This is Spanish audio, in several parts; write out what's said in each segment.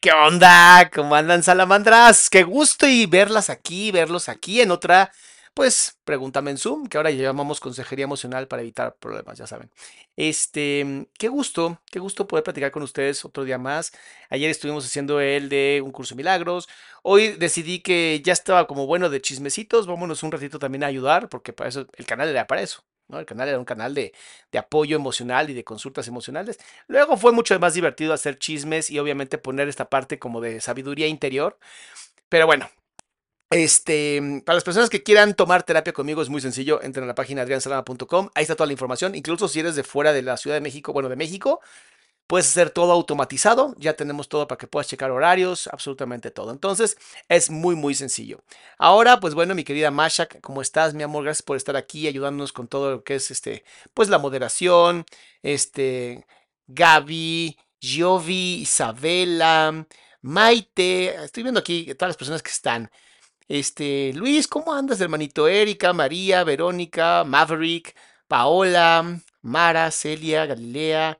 ¿Qué onda? ¿Cómo andan salamandras? Qué gusto y verlas aquí, verlos aquí en otra, pues, pregúntame en Zoom, que ahora llamamos consejería emocional para evitar problemas, ya saben. Este, qué gusto, qué gusto poder platicar con ustedes otro día más. Ayer estuvimos haciendo el de un curso de milagros. Hoy decidí que ya estaba como bueno de chismecitos. Vámonos un ratito también a ayudar, porque para eso el canal era para eso. El canal era un canal de, apoyo emocional y de consultas emocionales. Luego fue mucho más divertido hacer chismes y obviamente poner esta parte como de sabiduría interior. Pero bueno, este, para las personas que quieran tomar terapia conmigo es muy sencillo, entren a la página adriansalama.com, ahí está toda la información, incluso si eres de fuera de la Ciudad de México, bueno, de México, Puedes hacer todo automatizado, ya tenemos todo para que puedas checar horarios, absolutamente todo. Entonces es muy, muy sencillo. Ahora, pues bueno, mi querida Masha, ¿cómo estás, mi amor? Gracias por estar aquí ayudándonos con todo lo que es este, pues la moderación, este, Gaby, Giovi, Isabela, Maite, estoy viendo aquí todas las personas que están. Este, Luis, ¿cómo andas, hermanito? Erika, María, Verónica, Maverick, Paola, Mara, Celia, Galilea,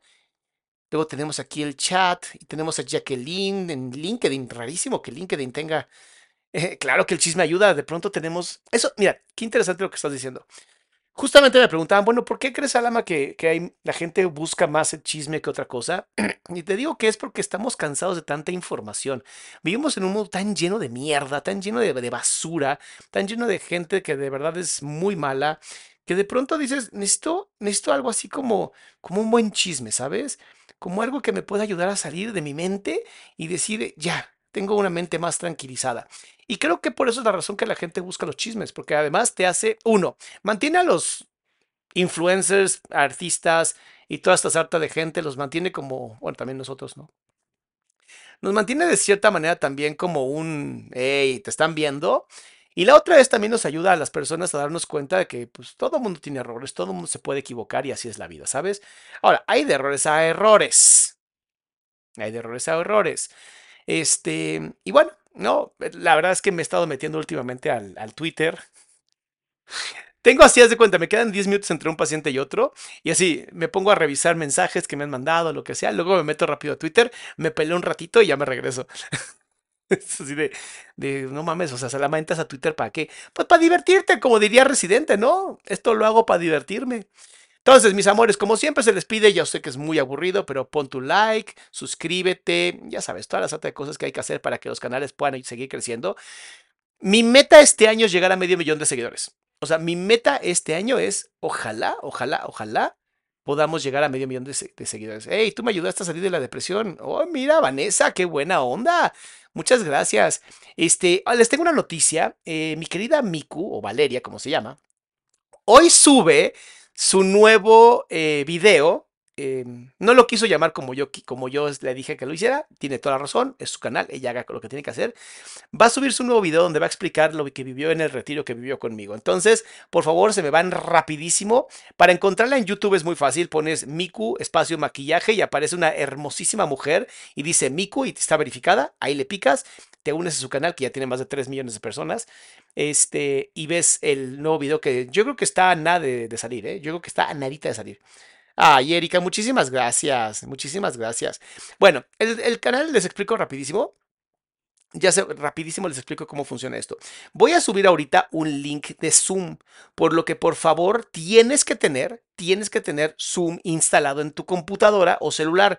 Luego tenemos aquí el chat y tenemos a Jacqueline en LinkedIn. Rarísimo que LinkedIn tenga. Eh, claro que el chisme ayuda. De pronto tenemos. Eso, mira, qué interesante lo que estás diciendo. Justamente me preguntaban, bueno, ¿por qué crees, Alama, que, que hay, la gente busca más el chisme que otra cosa? y te digo que es porque estamos cansados de tanta información. Vivimos en un mundo tan lleno de mierda, tan lleno de, de basura, tan lleno de gente que de verdad es muy mala, que de pronto dices, necesito, necesito algo así como, como un buen chisme, ¿sabes? como algo que me pueda ayudar a salir de mi mente y decir, ya, tengo una mente más tranquilizada. Y creo que por eso es la razón que la gente busca los chismes, porque además te hace, uno, mantiene a los influencers, artistas y toda esta sarta de gente, los mantiene como, bueno, también nosotros, ¿no? Nos mantiene de cierta manera también como un, hey, te están viendo y la otra es también nos ayuda a las personas a darnos cuenta de que pues todo mundo tiene errores, todo mundo se puede equivocar y así es la vida, ¿sabes? Ahora, hay de errores a errores. Hay de errores a errores. Este, y bueno, no, la verdad es que me he estado metiendo últimamente al, al Twitter. Tengo así, haz de cuenta, me quedan 10 minutos entre un paciente y otro, y así me pongo a revisar mensajes que me han mandado, lo que sea, luego me meto rápido a Twitter, me peleo un ratito y ya me regreso. Es así de, no mames, o sea, se la mantas a Twitter para qué? Pues para divertirte, como diría Residente, ¿no? Esto lo hago para divertirme. Entonces, mis amores, como siempre se les pide, yo sé que es muy aburrido, pero pon tu like, suscríbete, ya sabes, todas las otras cosas que hay que hacer para que los canales puedan seguir creciendo. Mi meta este año es llegar a medio millón de seguidores. O sea, mi meta este año es, ojalá, ojalá, ojalá podamos llegar a medio millón de, seguidores. Hey, tú me ayudaste a salir de la depresión. Oh, mira, Vanessa, qué buena onda. Muchas gracias. Este, ah, les tengo una noticia. Eh, mi querida Miku, o Valeria, como se llama, hoy sube su nuevo eh, video Em, no lo quiso llamar como yo, como yo le dije que lo hiciera, tiene toda la razón, es su canal, ella haga lo que tiene que hacer. Va a subir su nuevo video donde va a explicar lo que vivió en el retiro que vivió conmigo. Entonces, por favor, se me van rapidísimo. Para encontrarla en YouTube es muy fácil, pones Miku, espacio maquillaje y aparece una hermosísima mujer y dice Miku y está verificada, ahí le picas, te unes a su canal que ya tiene más de 3 millones de personas este, y ves el nuevo video que yo creo que está a nada de, de salir, ¿eh? yo creo que está a nadita de salir. Ay, Erika, muchísimas gracias, muchísimas gracias. Bueno, el, canal les explico rapidísimo. Ya sé, rapidísimo les explico cómo funciona esto. Voy a subir ahorita un link de Zoom, por lo que por favor tienes que tener, tienes que tener Zoom instalado en tu computadora o celular.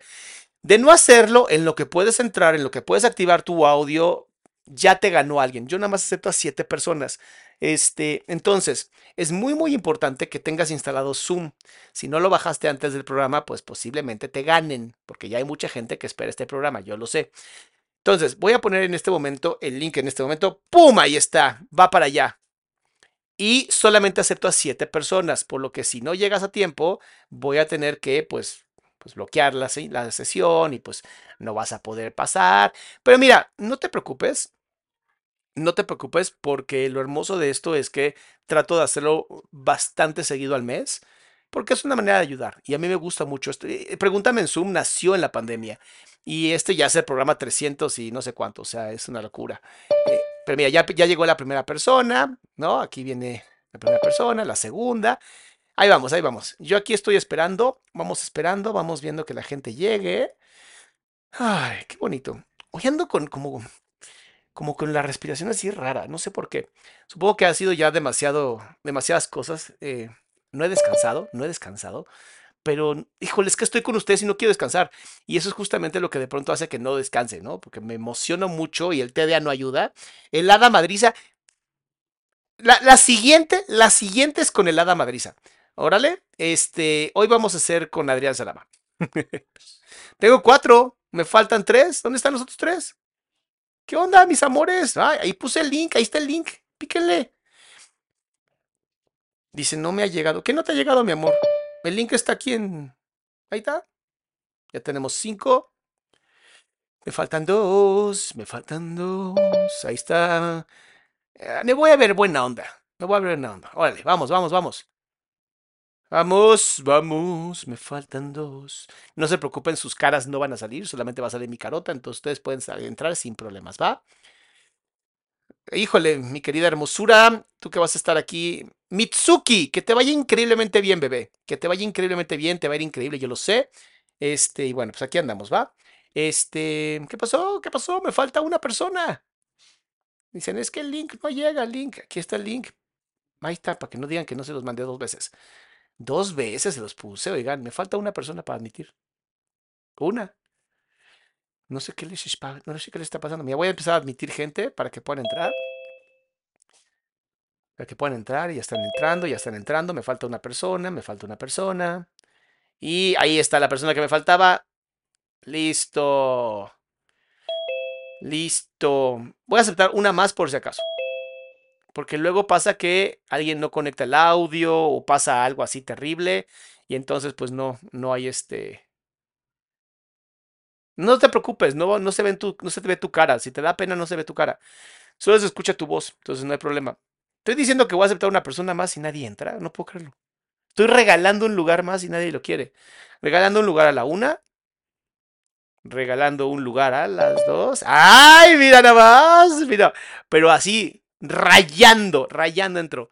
De no hacerlo, en lo que puedes entrar, en lo que puedes activar tu audio, ya te ganó alguien. Yo nada más acepto a siete personas. Este, entonces, es muy, muy importante que tengas instalado Zoom. Si no lo bajaste antes del programa, pues posiblemente te ganen, porque ya hay mucha gente que espera este programa, yo lo sé. Entonces, voy a poner en este momento el link en este momento. ¡Pum! Ahí está, va para allá. Y solamente acepto a siete personas, por lo que si no llegas a tiempo, voy a tener que, pues, pues bloquear la, la sesión y pues no vas a poder pasar. Pero mira, no te preocupes, no te preocupes porque lo hermoso de esto es que trato de hacerlo bastante seguido al mes porque es una manera de ayudar y a mí me gusta mucho esto. Eh, pregúntame en Zoom nació en la pandemia y este ya es el programa 300 y no sé cuánto, o sea, es una locura. Eh, pero mira, ya, ya llegó la primera persona, ¿no? Aquí viene la primera persona, la segunda. Ahí vamos, ahí vamos. Yo aquí estoy esperando, vamos esperando, vamos viendo que la gente llegue. Ay, qué bonito. Hoy ando con como como con la respiración así rara, no sé por qué. Supongo que ha sido ya demasiado, demasiadas cosas. Eh, no he descansado, no he descansado, pero híjole, es que estoy con ustedes y no quiero descansar. Y eso es justamente lo que de pronto hace que no descanse, ¿no? Porque me emociono mucho y el TDA no ayuda. El hada madriza. La, siguiente, la siguiente es con el hada madriza. Órale, este, hoy vamos a hacer con Adrián Salama. Tengo cuatro, me faltan tres. ¿Dónde están los otros tres? ¿Qué onda, mis amores? ahí puse el link, ahí está el link. Píquenle. Dice, no me ha llegado. ¿Qué no te ha llegado, mi amor? El link está aquí en... Ahí está. Ya tenemos cinco. Me faltan dos. Me faltan dos. Ahí está. Eh, me voy a ver buena onda. Me voy a ver buena onda. Órale, vamos, vamos, vamos. Vamos, vamos, me faltan dos. No se preocupen, sus caras no van a salir, solamente va a salir mi carota, entonces ustedes pueden entrar sin problemas, ¿va? Híjole, mi querida hermosura, tú que vas a estar aquí. Mitsuki, que te vaya increíblemente bien, bebé. Que te vaya increíblemente bien, te va a ir increíble, yo lo sé. Este, y bueno, pues aquí andamos, ¿va? Este, ¿qué pasó? ¿Qué pasó? Me falta una persona. Dicen, es que el link no llega, el link. Aquí está el link. Ahí está, para que no digan que no se los mandé dos veces. Dos veces se los puse, oigan, me falta una persona para admitir. Una. No sé qué les, está pasando. Me voy a empezar a admitir gente para que puedan entrar. Para que puedan entrar, ya están entrando, ya están entrando. Me falta una persona, me falta una persona. Y ahí está la persona que me faltaba. Listo. Listo. Voy a aceptar una más por si acaso. Porque luego pasa que alguien no conecta el audio o pasa algo así terrible y entonces pues no, no hay este... No te preocupes, no, no, se tu, no se te ve tu cara. Si te da pena, no se ve tu cara. Solo se escucha tu voz, entonces no hay problema. Estoy diciendo que voy a aceptar una persona más y nadie entra. No puedo creerlo. Estoy regalando un lugar más y nadie lo quiere. Regalando un lugar a la una. Regalando un lugar a las dos. ¡Ay, mira nada más! Mira. Pero así, rayando, rayando entró.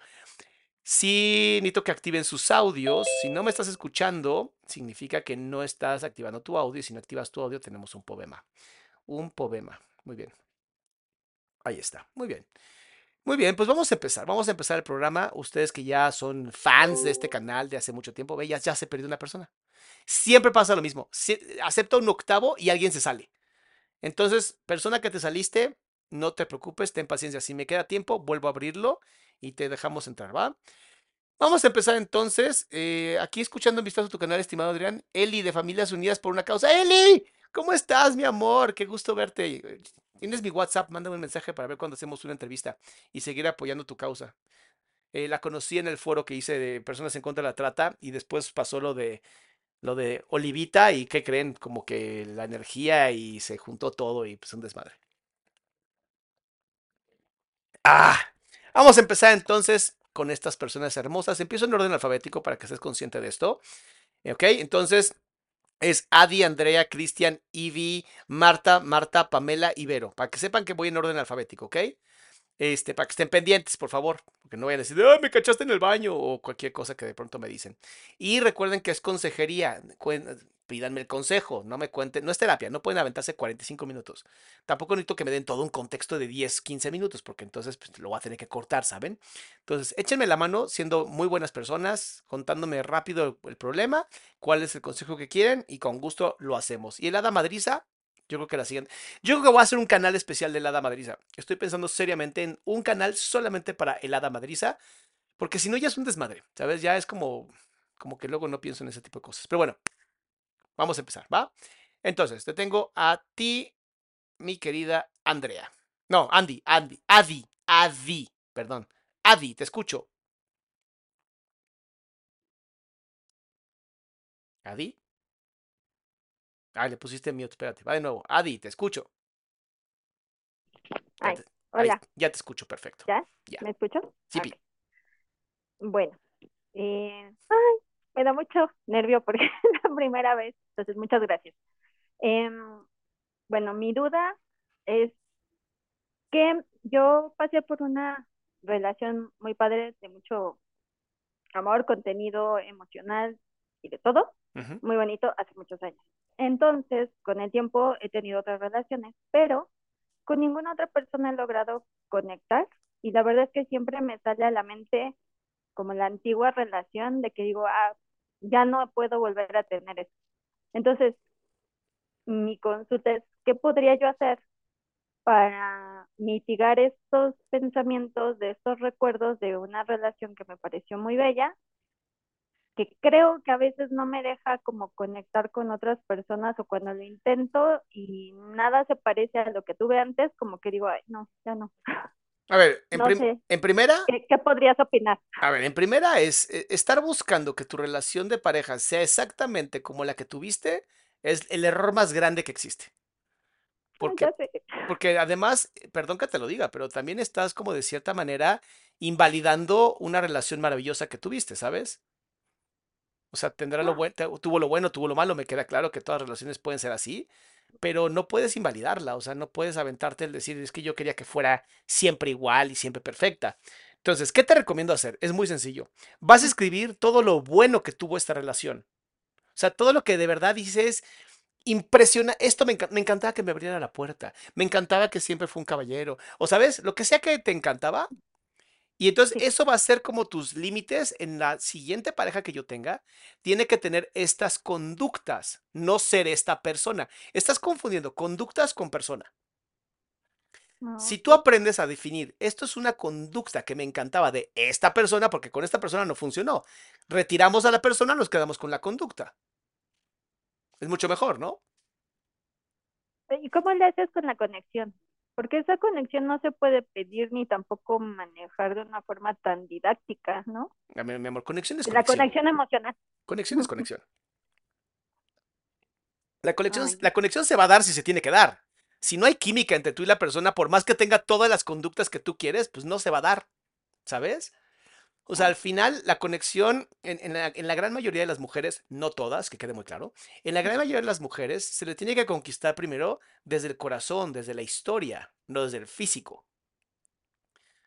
Sí, necesito que activen sus audios. Si no me estás escuchando, significa que no estás activando tu audio. Y si no activas tu audio, tenemos un poema. Un poema. Muy bien. Ahí está. Muy bien. Muy bien, pues vamos a empezar. Vamos a empezar el programa. Ustedes que ya son fans de este canal de hace mucho tiempo, ve, ya, ya se perdió una persona. Siempre pasa lo mismo. acepta un octavo y alguien se sale. Entonces, persona que te saliste, no te preocupes, ten paciencia. Si me queda tiempo, vuelvo a abrirlo y te dejamos entrar, ¿va? Vamos a empezar entonces. eh, aquí escuchando en vistazo tu canal, estimado Adrián. Eli de Familias Unidas por una Causa. ¡Eli! ¿Cómo estás, mi amor? Qué gusto verte. Tienes mi WhatsApp, mándame un mensaje para ver cuando hacemos una entrevista y seguir apoyando tu causa. Eh, la conocí en el foro que hice de personas en contra de la trata y después pasó lo de lo de Olivita y ¿qué creen? Como que la energía y se juntó todo y pues un desmadre. Ah, vamos a empezar entonces con estas personas hermosas. Empiezo en orden alfabético para que estés consciente de esto. ¿Ok? Entonces es Adi, Andrea, Cristian, Ivy, Marta, Marta, Pamela, Ibero. Para que sepan que voy en orden alfabético, ¿ok? Este, para que estén pendientes, por favor, porque no vayan a decir, ah, me cachaste en el baño o cualquier cosa que de pronto me dicen. Y recuerden que es consejería, pídanme el consejo, no me cuenten, no es terapia, no pueden aventarse 45 minutos. Tampoco necesito que me den todo un contexto de 10, 15 minutos, porque entonces pues, lo voy a tener que cortar, ¿saben? Entonces, échenme la mano siendo muy buenas personas, contándome rápido el problema, cuál es el consejo que quieren y con gusto lo hacemos. Y el hada madriza, yo creo que la siguiente. Yo creo que voy a hacer un canal especial de Hada Madriza. Estoy pensando seriamente en un canal solamente para el Madriza, porque si no ya es un desmadre, ¿sabes? Ya es como, como que luego no pienso en ese tipo de cosas. Pero bueno, vamos a empezar, ¿va? Entonces, te tengo a ti, mi querida Andrea. No, Andy, Andy, Adi, Adi, perdón. Adi, te escucho. Adi. Ah, le pusiste mute, espérate. Va de nuevo. Adi, te escucho. Ya Ay, te- hola, ya te escucho, perfecto. ¿ya? Ya. ¿Me escucho? Sí, Ok. Pi. Bueno, eh, ay, me da mucho nervio porque es la primera vez, entonces muchas gracias. Em, bueno, mi duda es que yo pasé por una relación muy padre de mucho amor, contenido emocional y de todo, muy bonito hace muchos años. Entonces, con el tiempo he tenido otras relaciones, pero con ninguna otra persona he logrado conectar y la verdad es que siempre me sale a la mente como la antigua relación de que digo, ah, ya no puedo volver a tener eso. Entonces, mi consulta es, ¿qué podría yo hacer para mitigar estos pensamientos, de estos recuerdos de una relación que me pareció muy bella, que creo que a veces no me deja como conectar con otras personas o cuando lo intento y nada se parece a lo que tuve antes, como que digo, ay, no, ya no. A ver, en, No prim- sé. en primera, ¿Qué, qué podrías opinar? a ver, en primera es eh, estar buscando que tu relación de pareja sea exactamente como la que tuviste, es el error más grande que existe. Ay, Porque, sé. porque además, eh, perdón que te lo diga, pero también estás como de cierta manera invalidando una relación maravillosa que tuviste, ¿sabes? O sea, tendrá lo bueno, tuvo lo bueno, tuvo lo malo, me queda claro que todas las relaciones pueden ser así, pero no puedes invalidarla, o sea, no puedes aventarte el decir, es que yo quería que fuera siempre igual y siempre perfecta. Entonces, ¿qué te recomiendo hacer? Es muy sencillo. Vas a escribir todo lo bueno que tuvo esta relación. O sea, todo lo que de verdad dices, impresiona, esto me, me encantaba que me abriera la puerta, me encantaba que siempre fue un caballero, o sabes, lo que sea que te encantaba, y entonces Sí. eso va a ser como tus límites en la siguiente pareja que yo tenga. Tiene que tener estas conductas, no ser esta persona. Estás confundiendo conductas con persona. No, Si tú aprendes a definir, esto es una conducta que me encantaba de esta persona, porque con esta persona no funcionó. Retiramos a la persona, nos quedamos con la conducta. Es mucho mejor, ¿no? ¿Y cómo le haces con la conexión? Porque esa conexión no se puede pedir ni tampoco manejar de una forma tan didáctica, ¿no? Mi, mi amor, conexión es La conexión. conexión emocional. Conexión es conexión. La conexión, Ay. la conexión se va a dar si se tiene que dar. Si no hay química entre tú y la persona, por más que tenga todas las conductas que tú quieres, pues no se va a dar. ¿Sabes? O sea, al final, la conexión en, en la, en la gran mayoría de las mujeres, no todas, que quede muy claro, en la gran mayoría de las mujeres se le tiene que conquistar primero desde el corazón, desde la historia, no desde el físico.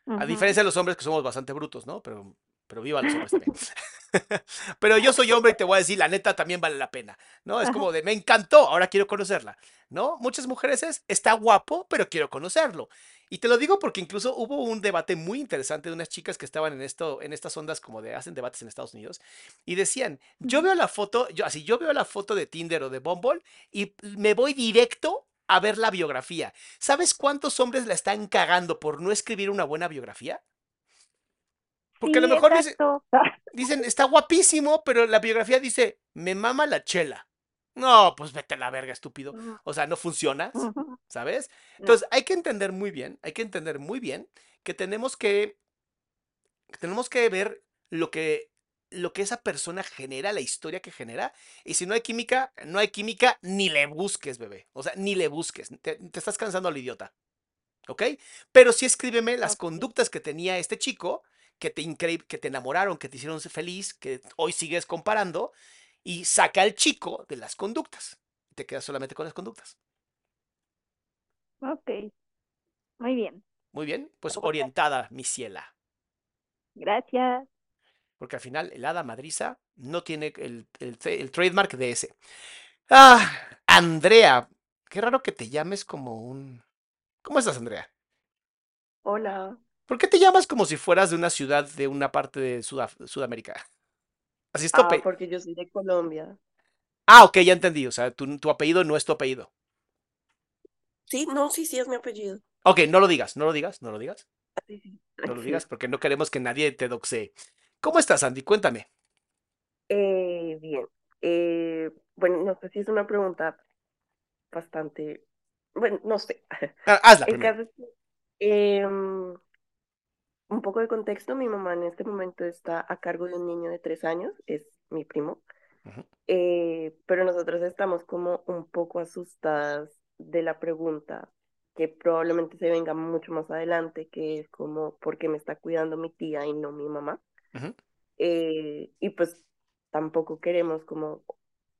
A diferencia de los hombres que somos bastante brutos, ¿no? Pero, pero viva los hombres también. pero yo soy hombre y te voy a decir, la neta también vale la pena, ¿no? Es como de, me encantó, ahora quiero conocerla, ¿no? Muchas mujeres es, está guapo, pero quiero conocerlo. Y te lo digo porque incluso hubo un debate muy interesante de unas chicas que estaban en esto, en estas ondas como de hacen debates en Estados Unidos y decían, yo veo la foto, yo así, yo veo la foto de Tinder o de Bumble y me voy directo a ver la biografía. ¿Sabes cuántos hombres la están cagando por no escribir una buena biografía? Porque a lo mejor dicen, está guapísimo, pero la biografía dice, me mama la chela. No, pues vete a la verga, estúpido. O sea, no funciona. ¿sabes? Entonces, hay que entender muy bien, hay que entender muy bien que tenemos que, que tenemos que ver lo que, lo que esa persona genera, la historia que genera. Y si no hay química, no hay química, ni le busques, bebé. O sea, ni le busques. Te, te estás cansando al idiota. ¿Ok? Pero sí escríbeme las conductas que tenía este chico, que te, que te enamoraron, que te hicieron feliz, que hoy sigues comparando, y saca al chico de las conductas. Te quedas solamente con las conductas. Ok. Muy bien. Muy bien, pues orientada, mi ciela. Gracias. Porque al final el hada madriza no tiene el, el el trademark de ese. Ah, Andrea. Qué raro que te llames como un... ¿Cómo estás, Andrea? Hola. ¿Por qué te llamas como si fueras de una ciudad de una parte de Sudaf- Sudamérica? Así es tu Ah, porque yo soy de Colombia. Ah, ok, ya entendí. O sea, tu, tu apellido no es tu apellido. Sí, no, sí, sí, es mi apellido. Ok, no lo digas, no lo digas, no lo digas, Ah, Sí, sí. no lo digas, porque no queremos que nadie te doxee. ¿Cómo estás, Andy? Cuéntame. Eh, bien. Eh, bueno, no sé si es una pregunta bastante, bueno, no sé. Ah, hazla El caso es que, em, un poco de contexto, mi mamá en este momento está a cargo de un niño de tres años, es mi primo. Eh, pero nosotros estamos como un poco asustadas de la pregunta que probablemente se venga mucho más adelante, que es como, ¿por qué me está cuidando mi tía y no mi mamá? Eh, y pues tampoco queremos como,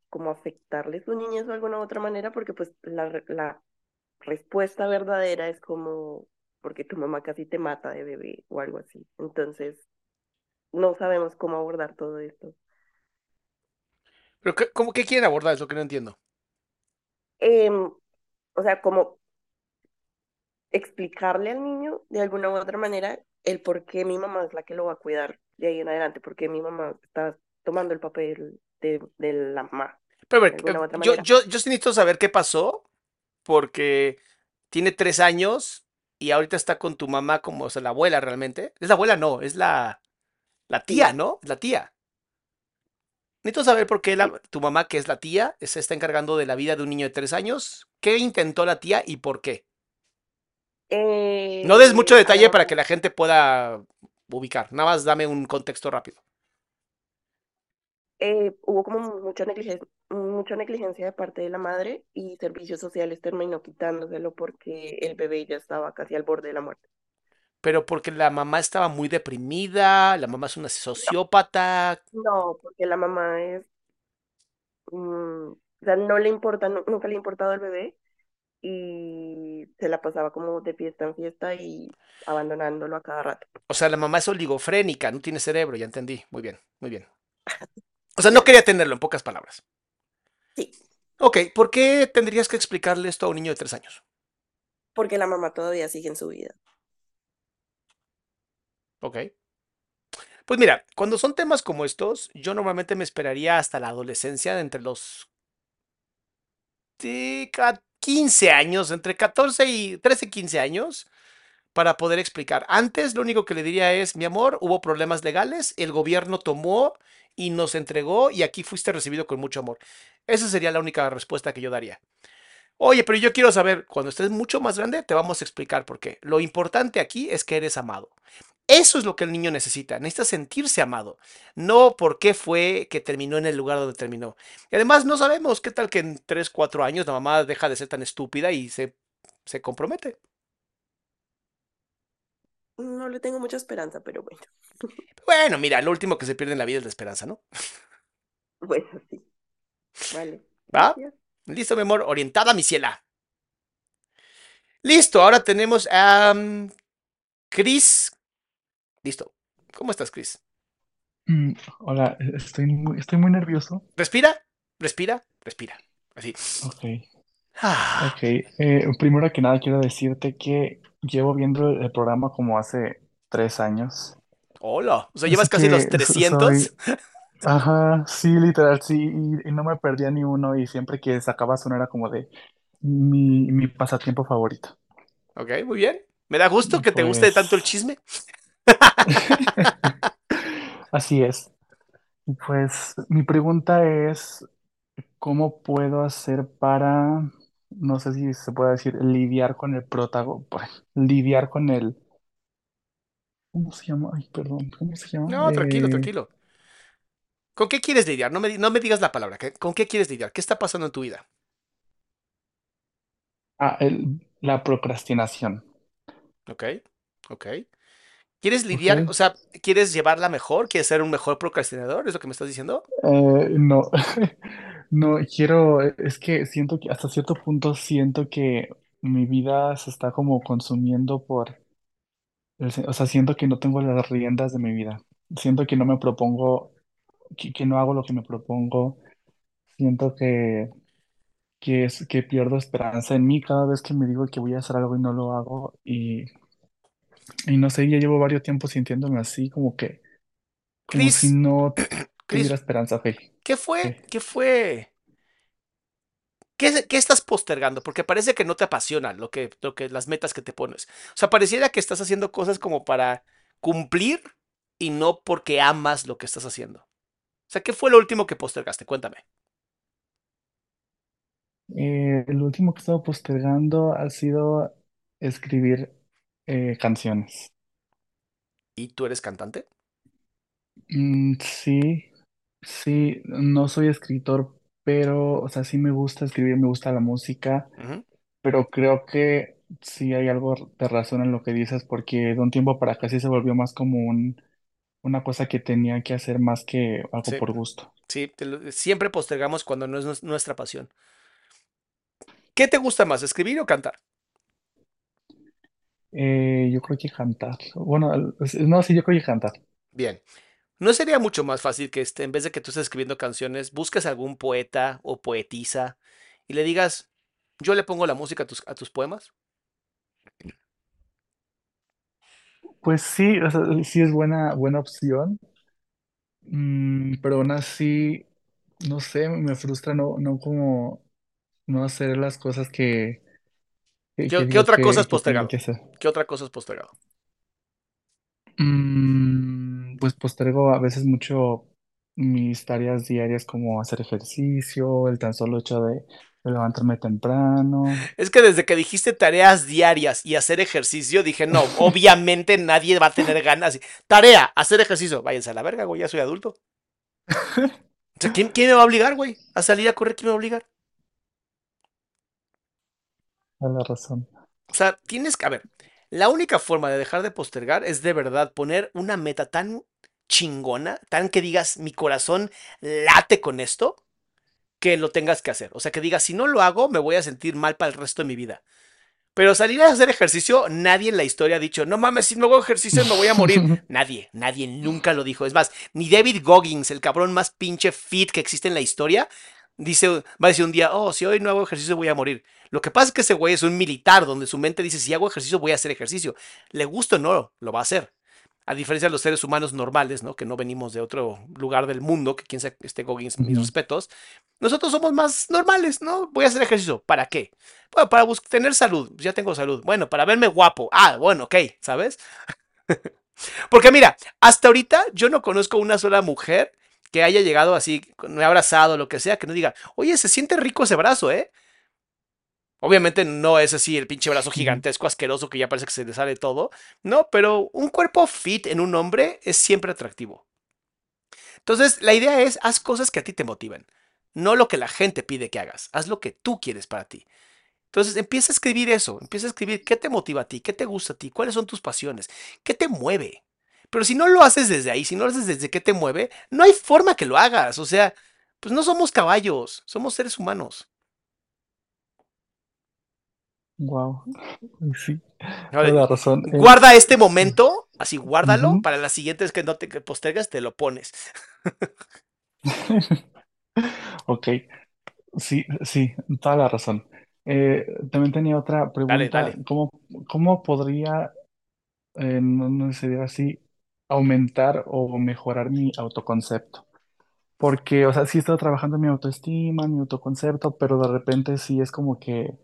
como afectarle su niñez de alguna u otra manera, porque pues la respuesta verdadera es como, porque tu mamá casi te mata de bebé o algo así. Entonces, no sabemos cómo abordar todo esto. Pero qué, ¿cómo que quieren abordar? Es lo que no entiendo. Em, o sea, como explicarle al niño de alguna u otra manera el por qué mi mamá es la que lo va a cuidar de ahí en adelante, porque mi mamá está tomando el papel de, de la mamá. Pero de eh, yo, yo, yo sí necesito saber qué pasó, porque tiene tres años y ahorita está con tu mamá como, o sea, la abuela realmente. Es la abuela, no, es la, la tía. ¿no? La tía. Necesito saber por qué la- tu mamá, que es la tía, se está encargando de la vida de un niño de tres años. ¿Qué intentó la tía y por qué? No des mucho Eh, la detalle para mamá, que la gente pueda ubicar. Nada más dame un contexto rápido. eh, hubo como mucha negligencia, mucha negligencia de parte de la madre y servicios sociales terminó quitándoselo porque el bebé ya estaba casi al borde de la muerte. Pero porque la mamá estaba muy deprimida, la mamá es una sociópata. No, porque la mamá es, mm, o sea, no le importa, nu- nunca le ha importado el bebé y se la pasaba como de fiesta en fiesta y abandonándolo a cada rato. O sea, la mamá es oligofrénica, no tiene cerebro, ya entendí. Muy bien, muy bien. O sea, no quería tenerlo, en pocas palabras. Sí, Ok, ¿por qué tendrías que explicarle esto a un niño de tres años? porque la mamá todavía sigue en su vida. Ok. Pues mira, cuando son temas como estos, yo normalmente me esperaría hasta la adolescencia, de entre los de ca- 15 años, entre 14 y 13 y 15 años, para poder explicar. Antes, lo único que le diría es, mi amor, hubo problemas legales, el gobierno tomó y nos entregó y aquí fuiste recibido con mucho amor. Esa sería la única respuesta que yo daría. Oye, pero yo quiero saber, cuando estés mucho más grande, te vamos a explicar por qué. Lo importante aquí es que eres amado. Eso es lo que el niño necesita. Necesita sentirse amado. No por qué fue que terminó en el lugar donde terminó. Y además no sabemos qué tal que en 3, 4 años la mamá deja de ser tan estúpida y se, se compromete. No le tengo mucha esperanza, pero bueno, Bueno, mira, lo último que se pierde en la vida es la esperanza, ¿no? bueno, sí. Vale, ¿Va? gracias. Listo, mi amor. Orientada, mi ciela. Listo, ahora tenemos a mm, Chris. Listo. ¿Cómo estás, Chris? Mm, hola, e- estoy muy, estoy muy nervioso. Respira, respira, respira. Así. Ok, Ah, ok. Eh, primero que nada quiero decirte que llevo viendo el programa como hace tres años. hola. O sea, Así llevas casi los que so- 300. soy, ajá, sí, literal, sí, y, y no me perdía ni uno y siempre que sacabas uno era como de mi, mi pasatiempo favorito. Ok, muy bien. Me da gusto que te guste tanto el Pues, chisme. Así es. Pues mi pregunta es, ¿cómo puedo hacer para, no sé si se puede decir, lidiar con el protagonista, lidiar con el, ¿cómo se llama? Ay, perdón, ¿cómo se llama? No, tranquilo, Eh, tranquilo. ¿Con qué quieres lidiar? No me, di- no me digas la palabra. ¿qué- ¿Con qué quieres lidiar? ¿Qué está pasando en tu vida? ah, el- la procrastinación. ¿Ok? ¿Ok? ¿Quieres ¿Ok? lidiar? O sea, ¿quieres llevarla mejor? ¿Quieres ser un mejor procrastinador? ¿Es lo que me estás diciendo? Eh, no, no, quiero, es que siento que hasta cierto punto siento que mi vida se está como consumiendo por, el se- o sea, siento que no tengo las riendas de mi vida. Siento que no me propongo, que, que no hago lo que me propongo. Siento que, que, es, que pierdo esperanza en mí cada vez que me digo que voy a hacer algo y no lo hago. Y, y no sé, ya llevo varios tiempos sintiéndome así, como que, como si Chris, no tuviera Chris, esperanza, fe. ¿Qué fue? ¿Qué fue? ¿Qué, qué estás postergando? Porque parece que no te apasiona lo que, lo que, las metas que te pones. O sea, pareciera que estás haciendo cosas como para cumplir y no porque amas lo que estás haciendo. O sea, ¿qué fue lo último que postergaste? Cuéntame. Eh, el último que he estado postergando ha sido escribir eh, canciones. ¿Y tú eres cantante? Mm, sí, sí, no soy escritor, pero, o sea, sí me gusta escribir, me gusta la música, Ujú, pero creo que sí hay algo de razón en lo que dices, porque de un tiempo para acá sí se volvió más como un, una cosa que tenía que hacer más que algo Sí, por gusto. sí, te lo- siempre postergamos cuando no es nues- nuestra pasión. ¿Qué te gusta más, escribir o cantar? Eh, yo creo que cantar. Bueno, no, sí, yo creo que cantar. Bien. ¿No sería mucho más fácil que este, en vez de que tú estés escribiendo canciones, busques algún poeta o poetisa y le digas, yo le pongo la música a tus, a tus poemas? Pues sí, o sea, sí es buena, buena opción. Mm, pero aún así, no sé, me frustra no, no como no hacer las cosas que, que, que ¿Qué, qué digo otra cosa que, que tengo postergado? que hacer. ¿Qué otra cosa has postergado? Mm, pues postergo a veces mucho mis tareas diarias como hacer ejercicio, el tan solo hecho de, de levantarme temprano. Es que desde que dijiste tareas diarias y hacer ejercicio, dije, no, obviamente nadie va a tener ganas. Tarea, hacer ejercicio. Váyanse a la verga, güey, ya soy adulto. O sea, ¿quién, quién me va a obligar, güey? A salir a correr, ¿quién me va a obligar? A la razón. O sea, tienes que, a ver, la única forma de dejar de postergar es de verdad poner una meta tan chingona, tan que digas, mi corazón late con esto, que lo tengas que hacer. O sea, que digas, si no lo hago, me voy a sentir mal para el resto de mi vida. Pero salir a hacer ejercicio, nadie en la historia ha dicho, no mames, si no hago ejercicio me voy a morir. Nadie, nadie nunca lo dijo. Es más, ni David Goggins, el cabrón más pinche fit que existe en la historia, dice, va a decir un día, oh, si hoy no hago ejercicio voy a morir. Lo que pasa es que ese güey es un militar, donde su mente dice, si hago ejercicio voy a hacer ejercicio. Le gusta o no, lo va a hacer. A diferencia de los seres humanos normales, ¿no? Que no venimos de otro lugar del mundo, que quien sea este Goggins, mis respetos. Nosotros somos más normales, ¿no? Voy a hacer ejercicio. ¿Para qué? Bueno, para tener salud. Ya tengo salud. Bueno, para verme guapo. Ah, bueno, ok, ¿sabes? Porque mira, hasta ahorita yo no conozco una sola mujer que haya llegado así, me ha abrazado, lo que sea, que no diga, oye, se siente rico ese brazo, ¿eh? Obviamente no es así el pinche brazo gigantesco, asqueroso, que ya parece que se le sale todo. No, pero un cuerpo fit en un hombre es siempre atractivo. Entonces, la idea es, haz cosas que a ti te motiven. No lo que la gente pide que hagas. Haz lo que tú quieres para ti. Entonces, empieza a escribir eso. Empieza a escribir qué te motiva a ti, qué te gusta a ti, cuáles son tus pasiones, qué te mueve. Pero si no lo haces desde ahí, si no lo haces desde qué te mueve, no hay forma que lo hagas. O sea, pues no somos caballos, somos seres humanos. Wow. Sí, la razón. Eh, Guarda este sí. momento, así guárdalo, Ujú. para las siguientes que no te que postergas, te lo pones. Ok, sí, sí, toda la razón. Eh, también tenía otra Dale, pregunta. dale. ¿Cómo, cómo podría, eh, no, no sería así, aumentar o mejorar mi autoconcepto? Porque, o sea, sí he estado trabajando en mi autoestima, en mi autoconcepto, pero de repente sí es como que,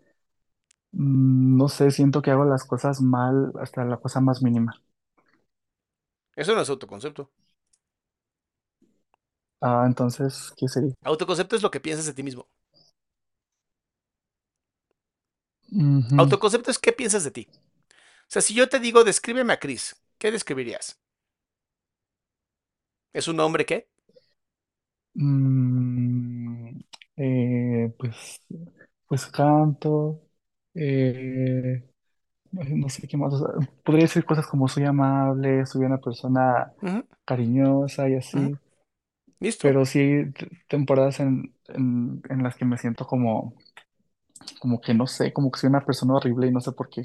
mm, no sé, siento que hago las cosas mal hasta la cosa más mínima. Eso no es autoconcepto. Ah, entonces, ¿qué sería? Autoconcepto es lo que piensas de ti mismo. Ujú. Autoconcepto es qué piensas de ti. O sea, si yo te digo, descríbeme a Chris, ¿qué describirías? ¿Es un hombre qué? Mm, eh, pues, pues canto, eh, no sé qué más. o sea, podría decir cosas como soy amable, soy una persona Ujú, cariñosa y ujú. así, ¿Listo? pero sí hay t- temporadas en, en, en las que me siento como, como que no sé, como que soy una persona horrible y no sé por qué.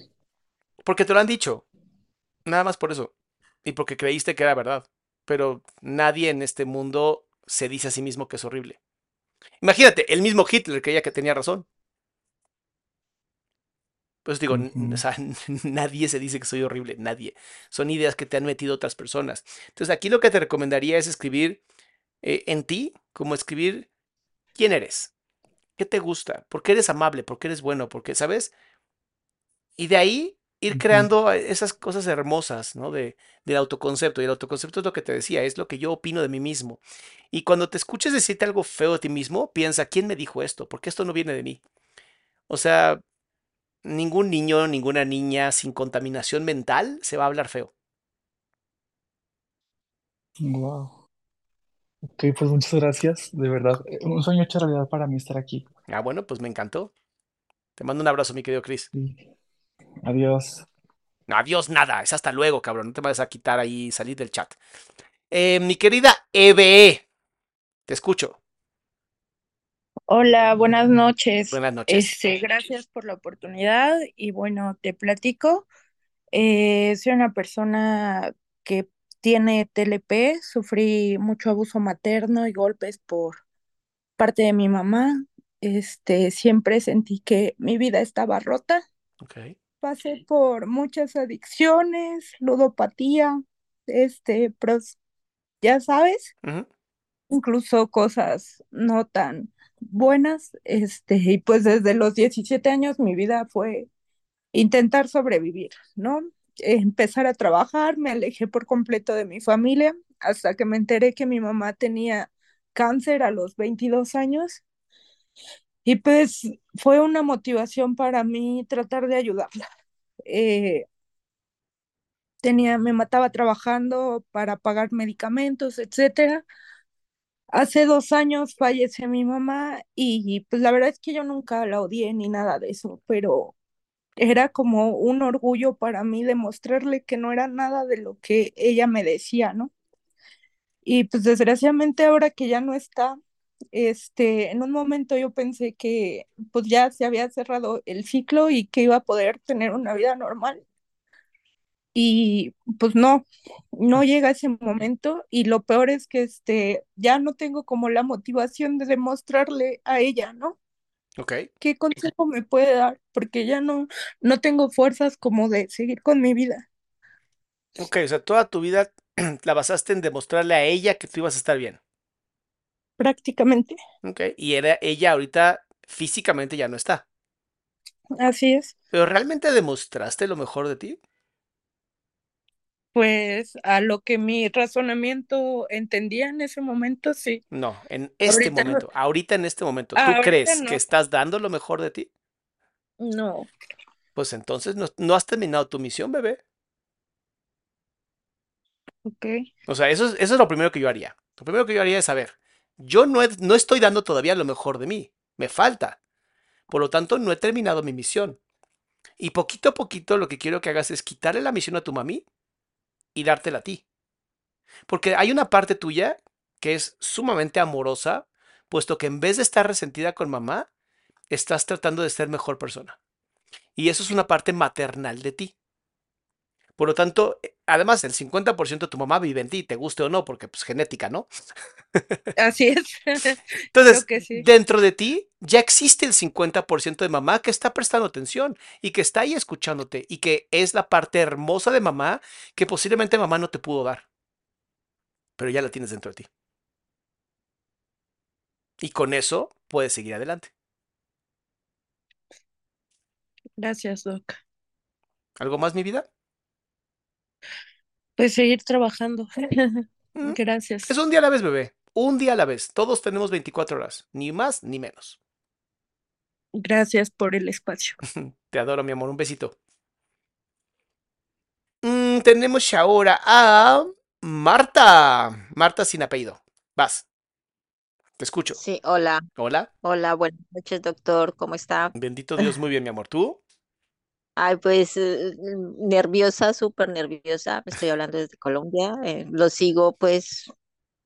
Porque te lo han dicho, nada más por eso. Y porque creíste que era verdad. Pero nadie en este mundo se dice a sí mismo que es horrible. Imagínate, el mismo Hitler creía que tenía razón. Pues digo, o sea, nadie se dice que soy horrible, nadie. Son ideas que te han metido otras personas. Entonces aquí lo que te recomendaría es escribir eh, en ti, como escribir quién eres, qué te gusta, por qué eres amable, por qué eres bueno, porque, ¿sabes? Y de ahí ir creando esas cosas hermosas, ¿no? De, del autoconcepto. Y el autoconcepto es lo que te decía, es lo que yo opino de mí mismo. Y cuando te escuches decirte algo feo de ti mismo, piensa, ¿quién me dijo esto? Porque esto no viene de mí. O sea, ningún niño, ninguna niña sin contaminación mental se va a hablar feo. Wow. Ok, pues muchas gracias, de verdad. eh, Un sueño hecho realidad para mí estar aquí. Ah, bueno, pues me encantó. Te mando un abrazo, mi querido Chris. Sí. Adiós. No, adiós, nada. Es hasta luego, cabrón. No te vayas a quitar ahí, salir del chat. Eh, mi querida EBE, te escucho. Hola, buenas noches. Buenas noches. Este, gracias por la oportunidad y bueno, te platico. Eh, soy una persona que tiene TLP, sufrí mucho abuso materno y golpes por parte de mi mamá. Este, siempre sentí que mi vida estaba rota. Ok. Pasé por muchas adicciones, ludopatía, este, pros, ya sabes. Incluso cosas no tan buenas, este, y pues desde los 17 años mi vida fue intentar sobrevivir, ¿no? Empezar a trabajar, me alejé por completo de mi familia hasta que me enteré que mi mamá tenía cáncer a los 22 años y pues fue una motivación para mí tratar de ayudarla. Eh, tenía, me mataba trabajando para pagar medicamentos, etcétera Hace dos años falleció mi mamá y pues la verdad es que yo nunca la odié ni nada de eso, pero era como un orgullo para mí demostrarle que no era nada de lo que ella me decía, ¿no? Y pues desgraciadamente ahora que ya no está, este, en un momento yo pensé que pues ya se había cerrado el ciclo y que iba a poder tener una vida normal. Y pues no, no llega ese momento y lo peor es que este ya no tengo como la motivación de demostrarle a ella, ¿no? Ok. ¿Qué consejo me puede dar? Porque ya no, no tengo fuerzas como de seguir con mi vida, Ok, o sea, toda tu vida la basaste en demostrarle a ella que tú ibas a estar bien. Prácticamente. Ok. Y era ella ahorita físicamente ya no está. Así es. Pero ¿realmente demostraste lo mejor de ti? Pues a lo que mi razonamiento entendía en ese momento, sí. No, en este Ahorita no, momento, ahorita en este momento, ¿tú ahorita crees que estás dando lo mejor de ti? no, Pues entonces no, no has terminado tu misión, bebé. ok, O sea, eso es, eso es lo primero que yo haría. Lo primero que yo haría es saber, yo no, no estoy dando todavía lo mejor de mí, me falta. Por lo tanto, no he terminado mi misión. Y poquito a poquito lo que quiero que hagas es quitarle la misión a tu mami y dártela a ti. Porque hay una parte tuya que es sumamente amorosa, puesto que en vez de estar resentida con mamá, estás tratando de ser mejor persona. Y eso es una parte maternal de ti. Por lo tanto, eh, además, el 50% de tu mamá vive en ti, te guste o no, porque pues genética, ¿no? así es. Entonces, sí. dentro de ti ya existe el 50% de mamá que está prestando atención y que está ahí escuchándote y que es la parte hermosa de mamá que posiblemente mamá no te pudo dar, pero ya la tienes dentro de ti. Y con eso puedes seguir adelante. Gracias, Doc. ¿Algo más, mi vida? Pues seguir trabajando. Mm, Gracias. Es un día a la vez, bebé. un día a la vez. Todos tenemos 24 horas, ni más ni menos. Gracias por el espacio. Te adoro, mi amor. Un besito. Mm, tenemos ahora a Marta. Marta sin apellido. Vas. Te escucho. Sí, hola, Hola. hola, buenas noches, doctor, ¿cómo está? Bendito Dios, muy bien, mi amor. ¿Tú? Ay, pues eh, nerviosa, súper nerviosa, estoy hablando desde Colombia, eh, lo sigo pues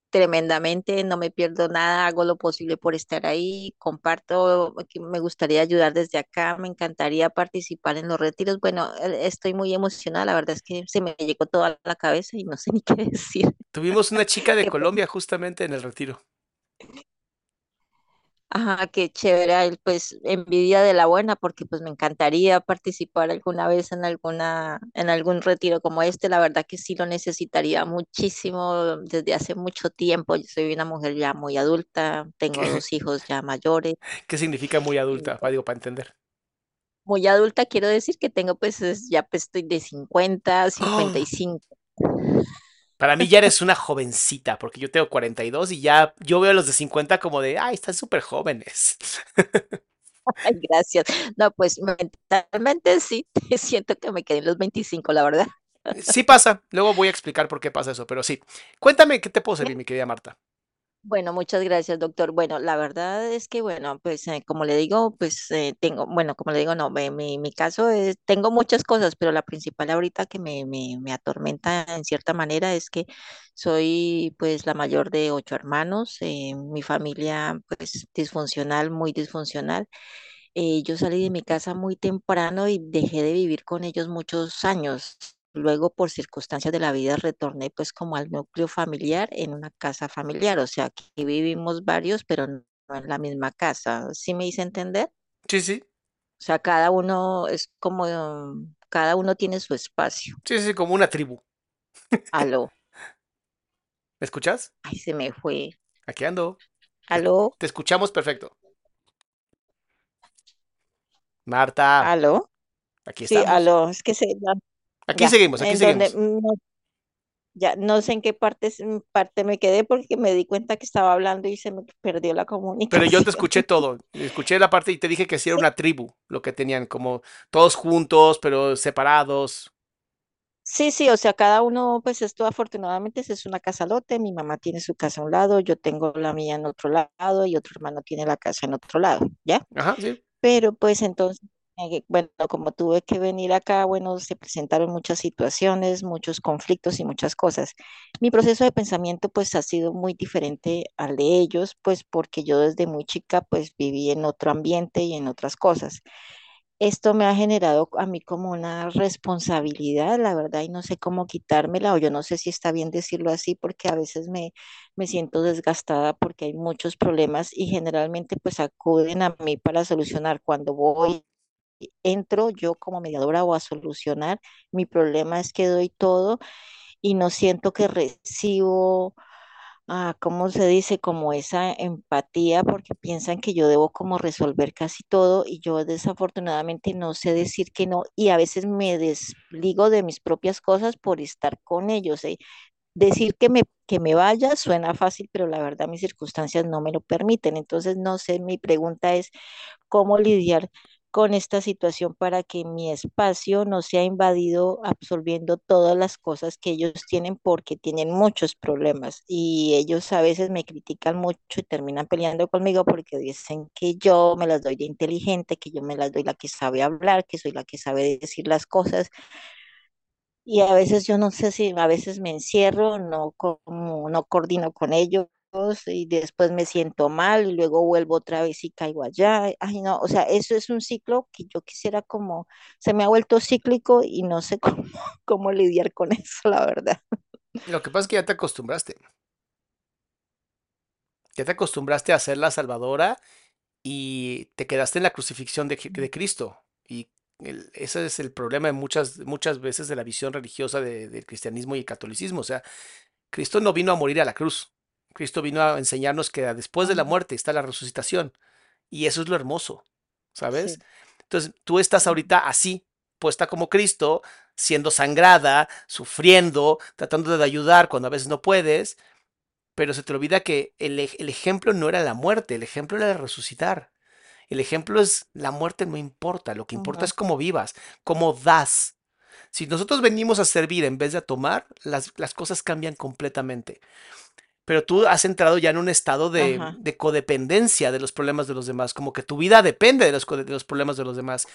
tremendamente, no me pierdo nada, hago lo posible por estar ahí, comparto, que me gustaría ayudar desde acá, me encantaría participar en los retiros, bueno, eh, estoy muy emocionada, la verdad es que se me llegó toda la cabeza y no sé ni qué decir. Tuvimos una chica de Colombia justamente en el retiro. Ajá, qué chévere, pues envidia de la buena, porque pues me encantaría participar alguna vez en alguna, en algún retiro como este. La verdad que sí lo necesitaría muchísimo desde hace mucho tiempo. Yo soy una mujer ya muy adulta, tengo ¿Qué, dos hijos ya mayores. qué significa muy adulta? Pues, Digo, para entender. Muy adulta quiero decir que tengo pues es- ya pues estoy de 50, ¡Oh! 55. Para mí ya eres una jovencita, porque yo tengo 42 y dos y ya yo veo a los de 50 como de, ay, están súper jóvenes. Ay, gracias. No, pues mentalmente sí, siento que me quedé en los 25, la verdad. Sí pasa, luego voy a explicar por qué pasa eso, pero sí. Cuéntame qué te puedo servir, mi querida Marta. Bueno, muchas gracias, doctor. Bueno, la verdad es que, bueno, pues eh, como le digo, pues eh, tengo, bueno, como le digo, no, me- mi, mi caso es, tengo muchas cosas, pero la principal ahorita que me, me, me atormenta en cierta manera es que soy pues la mayor de ocho hermanos, eh, mi familia pues disfuncional, muy disfuncional. Eh, yo salí de mi casa muy temprano y dejé de vivir con ellos muchos años. Luego, por circunstancias de la vida, retorné pues como al núcleo familiar en una casa familiar. O sea, aquí vivimos varios, pero no en la misma casa. ¿Sí me hice entender? Sí, sí, O sea, cada uno es como, cada uno tiene su espacio. sí, sí, como una tribu. Aló, ¿Me escuchas? ay, se me fue. Aquí ando. Aló, te escuchamos perfecto. Marta, aló. aquí Sí, estamos. aló, es que se, ya, Aquí ya, seguimos, aquí donde, seguimos. no, Ya no sé en qué parte, parte me quedé porque me di cuenta que estaba hablando y se me perdió la Pero yo te comunicación. escuché todo. Escuché la parte y te dije que sí era una tribu, lo que tenían, como todos juntos, pero separados. sí, sí, o sea, cada uno, pues esto afortunadamente es una casa lote, mi mamá tiene su casa a un lado, yo tengo la mía en otro lado y otro hermano tiene la casa en otro lado, ¿ya? Ajá, sí. Pero pues entonces, eh, bueno, como tuve que venir acá, bueno, se presentaron muchas situaciones, muchos conflictos y muchas cosas. Mi proceso de pensamiento pues ha sido muy diferente al de ellos, pues porque yo desde muy chica pues viví en otro ambiente y en otras cosas. Esto me ha generado a mí como una responsabilidad, la verdad, y no sé cómo quitármela, o yo no sé si está bien decirlo así, porque a veces me, me siento desgastada porque hay muchos problemas y generalmente pues acuden a mí para solucionar. Cuando voy, entro yo como mediadora o a solucionar, mi problema es que doy todo y no siento que recibo ah, ¿cómo se dice? Como esa empatía, porque piensan que yo debo como resolver casi todo y yo desafortunadamente no sé decir que no y a veces me desligo de mis propias cosas por estar con ellos. ¿eh? Decir que me, que me vaya suena fácil, pero la verdad mis circunstancias no me lo permiten. Entonces, no sé, mi pregunta es cómo lidiar con esta situación para que mi espacio no sea invadido absorbiendo todas las cosas que ellos tienen porque tienen muchos problemas y ellos a veces me critican mucho y terminan peleando conmigo porque dicen que yo me las doy de inteligente, que yo me las doy la que sabe hablar, que soy la que sabe decir las cosas. Y a veces yo no sé si a veces me encierro, no como, no coordino con ellos y después me siento mal y luego vuelvo otra vez y caigo allá. Ay, no, o sea, eso es un ciclo que yo quisiera como, se me ha vuelto cíclico y no sé cómo, cómo lidiar con eso, la verdad. Lo que pasa es que ya te acostumbraste. Ya te acostumbraste a ser la salvadora y te quedaste en la crucifixión de, de Cristo. Y el- ese es el problema de muchas, muchas veces de la visión religiosa de- del cristianismo y el catolicismo. O sea, Cristo no vino a morir a la cruz. Cristo vino a enseñarnos que después de la muerte está la resucitación. Y eso es lo hermoso, ¿sabes? Sí. Entonces, tú estás ahorita así, puesta como Cristo, siendo sangrada, sufriendo, tratando de ayudar cuando a veces no puedes, pero se te olvida que el, el ejemplo no era la muerte, el ejemplo era resucitar. El ejemplo es la muerte no importa, lo que importa es cómo vivas, cómo das. Si nosotros venimos a servir en vez de a tomar, las, las cosas cambian completamente. Pero tú has entrado ya en un estado de, codependencia de los problemas de los demás, como que tu vida depende de los, co- de los problemas de los demás.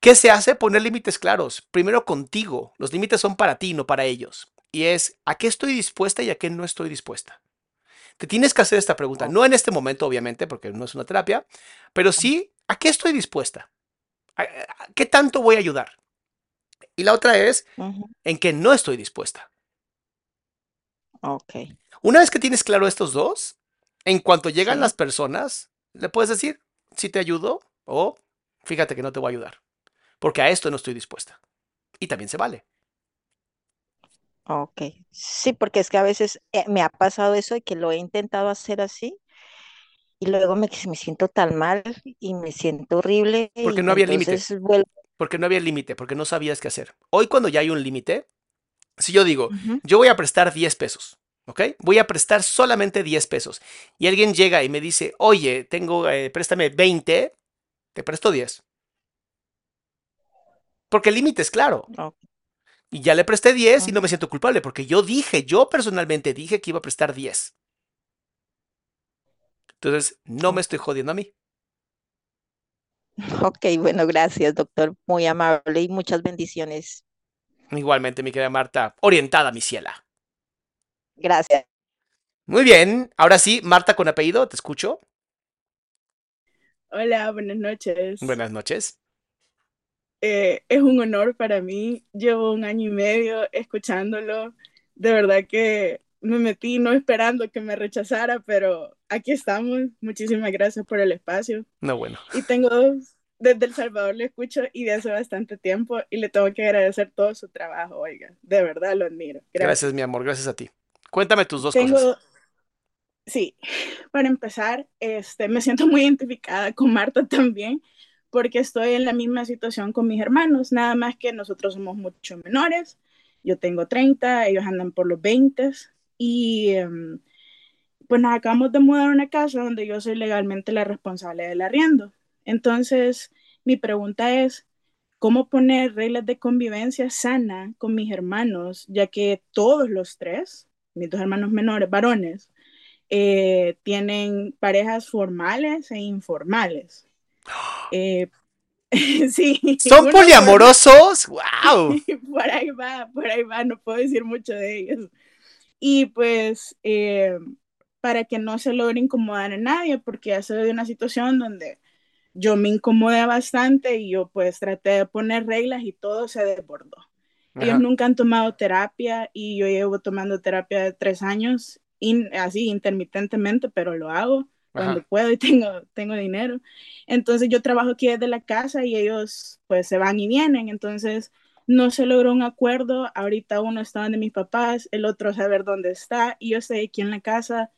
¿Qué se hace? Poner límites claros. Primero contigo. Los límites son para ti, no para ellos. Y es, ¿a qué estoy dispuesta y a qué no estoy dispuesta? Te tienes que hacer esta pregunta. No en este momento, obviamente, porque no es una terapia, pero sí, ¿a qué estoy dispuesta? ¿A- a- ¿Qué tanto voy a ayudar? Y la otra es. ¿en qué no estoy dispuesta? Ok. Una vez que tienes claro estos dos, en cuanto llegan Sí. las personas, le puedes decir si te ayudo o fíjate que no te voy a ayudar, porque a esto no estoy dispuesta. Y también se vale. Ok. Sí, porque es que a veces eh, me ha pasado eso de que lo he intentado hacer así y luego me, me siento tan mal y me siento horrible Porque y no había límite. vuelvo. Porque no había límite, porque no sabías qué hacer. Hoy cuando ya hay un límite, si yo digo, yo voy a prestar 10 pesos, ¿ok? Voy a prestar solamente 10 pesos. Y alguien llega y me dice, oye, tengo, eh, préstame 20, te presto 10. Porque el límite es claro. Y ya le presté 10 y no me siento culpable, porque yo dije, yo personalmente dije que iba a prestar 10. Entonces, no me estoy jodiendo a mí. Ok, bueno, gracias, doctor. Muy amable y muchas bendiciones. Igualmente, mi querida Marta, orientada, mi ciela. Gracias. Muy bien, ahora sí, Marta con apellido, te escucho. Hola, buenas noches. Buenas noches. Eh, es un honor para mí. Llevo un año y medio escuchándolo. De verdad que me metí no esperando que me rechazara, pero aquí estamos. Muchísimas gracias por el espacio. No, bueno. Y tengo dos, desde El Salvador lo escucho y de hace bastante tiempo y le tengo que agradecer todo su trabajo, oiga. De verdad lo admiro. Gracias, Gracias. mi amor, gracias a ti. Cuéntame tus dos Tengo, cosas. sí, para empezar, este, me siento muy identificada con Marta también, porque estoy en la misma situación con mis hermanos, nada más que nosotros somos mucho menores. Yo tengo 30, ellos andan por los 20 y em, pues nos acabamos de mudar a una casa donde yo soy legalmente la responsable del arriendo. Entonces, mi pregunta es, ¿cómo poner reglas de convivencia sana con mis hermanos, ya que todos los tres, mis dos hermanos menores, varones, eh, tienen parejas formales e informales? Eh, sí, ¿Son poliamorosos? ¡Wow! por ahí va, por ahí va, no puedo decir mucho de ellos. Y pues eh, para que no se logre incomodar a nadie, porque ya se de una situación donde yo me incomodé bastante y yo pues traté de poner reglas y todo se desbordó. Ellos Ajá. nunca han tomado terapia y yo llevo tomando terapia de tres años, in- así intermitentemente, pero lo hago cuando Ajá. puedo y tengo, tengo dinero. Entonces yo trabajo aquí desde la casa y ellos pues se van y vienen. Entonces no se logró un acuerdo. Ahorita uno está donde mis papás, el otro saber dónde está y yo estoy aquí en la casa